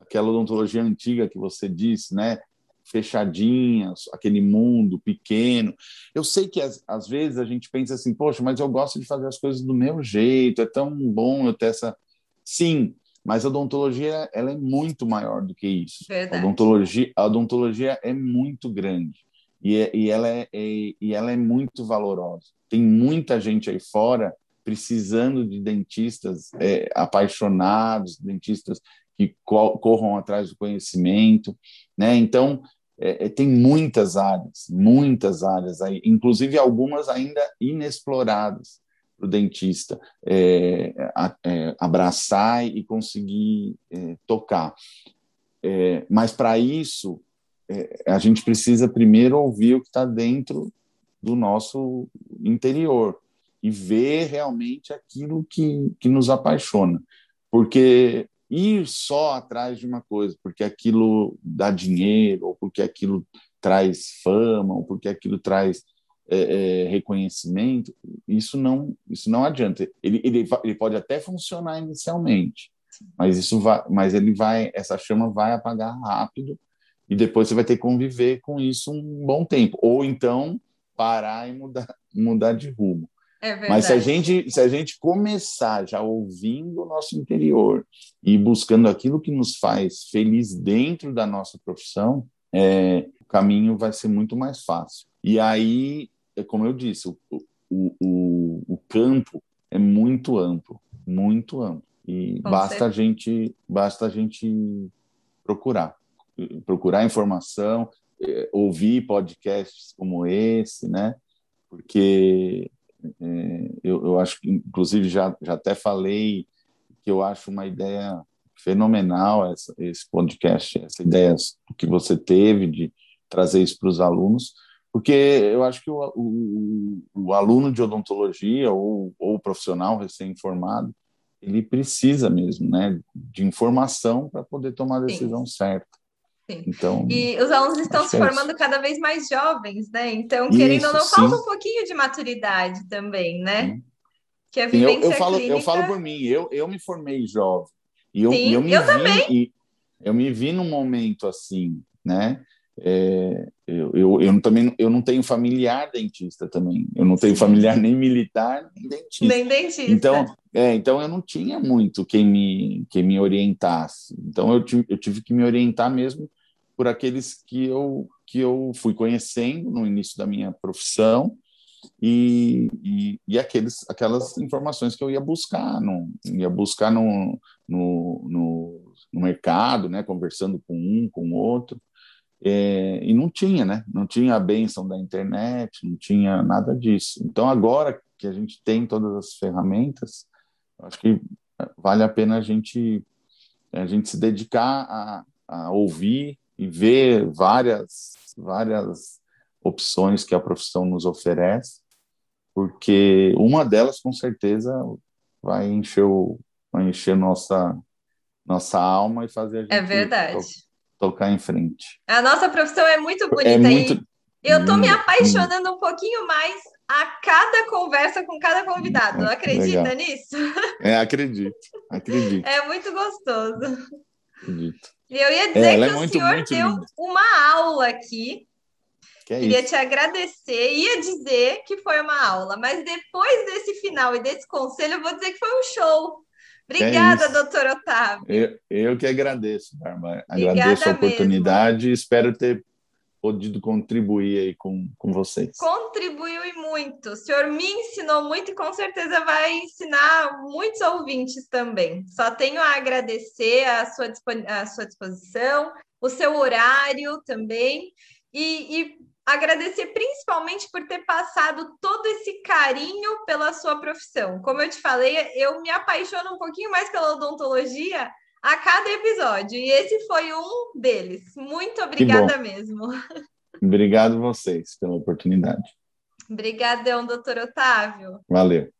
aquela odontologia antiga que você disse, né? fechadinhas, aquele mundo pequeno. Eu sei que às, às, vezes a gente pensa assim, poxa, mas eu gosto de fazer as coisas do meu jeito, é tão bom eu ter essa. Sim, mas a odontologia ela é muito maior do que isso. Verdade. A odontologia, a odontologia é muito grande e, é, e, ela é, é, e ela é muito valorosa. Tem muita gente aí fora precisando de dentistas é, apaixonados, dentistas que corram atrás do conhecimento, né? Então é, é, tem muitas áreas, muitas áreas aí, inclusive algumas ainda inexploradas para o dentista é, a, é, abraçar e conseguir tocar. Mas para isso a gente precisa primeiro ouvir o que está dentro do nosso interior e ver realmente aquilo que, que nos apaixona, porque ir só atrás de uma coisa, porque aquilo dá dinheiro, ou porque aquilo traz fama, ou porque aquilo traz é, é, reconhecimento, isso não, isso não adianta. Ele, ele, ele pode até funcionar inicialmente, mas isso vai, mas ele vai, essa chama vai apagar rápido e depois você vai ter que conviver com isso um bom tempo, ou então parar e mudar, (laughs) mudar de rumo. É Mas se a gente se a gente começar já ouvindo o nosso interior e buscando aquilo que nos faz feliz dentro da nossa profissão, é, o caminho vai ser muito mais fácil. E aí, é como eu disse, o, o, o, o campo é muito amplo, muito amplo. E Com basta certeza. a gente basta a gente procurar, procurar informação, é, ouvir podcasts como esse, né? Porque é, eu, eu acho que, inclusive, já, já até falei que eu acho uma ideia fenomenal essa, esse podcast, essa ideia que você teve de trazer isso para os alunos, porque eu acho que o, o, o aluno de odontologia ou, ou profissional recém-formado, ele precisa mesmo né, de informação para poder tomar a decisão Sim. certa. Sim. Então, e os alunos estão se é formando é cada vez mais jovens, né? Então, querendo isso, ou não, falta um pouquinho de maturidade também, né? Sim. Que a vivência eu, eu falo, clínica... eu falo por mim, eu, eu me formei jovem. E eu, sim, eu, me eu vi, também. E eu me vi num momento assim, né? É, eu, eu, eu, também eu não tenho familiar dentista também. Eu não tenho familiar nem militar, nem dentista. Nem dentista. Então, é, então eu não tinha muito quem me, quem me orientasse. Então eu tive, eu tive que me orientar mesmo por aqueles que eu, que eu fui conhecendo no início da minha profissão e, e, e aqueles, aquelas informações que eu ia buscar, no, ia buscar no, no, no, no mercado, né, conversando com um, com outro. É, e não tinha, né? Não tinha a benção da internet, não tinha nada disso. Então, agora que a gente tem todas as ferramentas, acho que vale a pena a gente, a gente se dedicar a, a ouvir e ver várias, várias opções que a profissão nos oferece, porque uma delas, com certeza, vai encher, o, vai encher nossa, nossa alma e fazer a gente é verdade tocar em frente. A nossa profissão é muito bonita é muito, e eu estou me apaixonando um pouquinho mais a cada conversa com cada convidado. É, Acredita legal. nisso? É, acredito, acredito. É muito gostoso. Acredito. E eu ia dizer é, que é o muito, senhor muito deu lindo. uma aula aqui. Que é Queria isso? te agradecer, ia dizer que foi uma aula, mas depois desse final e desse conselho, eu vou dizer que foi um show. Obrigada, é doutor Otávio. Eu, eu que agradeço, Bárbara. Agradeço a oportunidade e espero ter podido contribuir aí com, com vocês. Contribuiu e muito. O senhor me ensinou muito e com certeza vai ensinar muitos ouvintes também. Só tenho a agradecer a sua, a sua disposição, o seu horário também. E, e agradecer principalmente por ter passado todo esse carinho pela sua profissão. Como eu te falei, eu me apaixono um pouquinho mais pela odontologia a cada episódio, e esse foi um deles. Muito obrigada mesmo. Obrigado vocês pela oportunidade. Obrigadão, doutor Otávio. Valeu.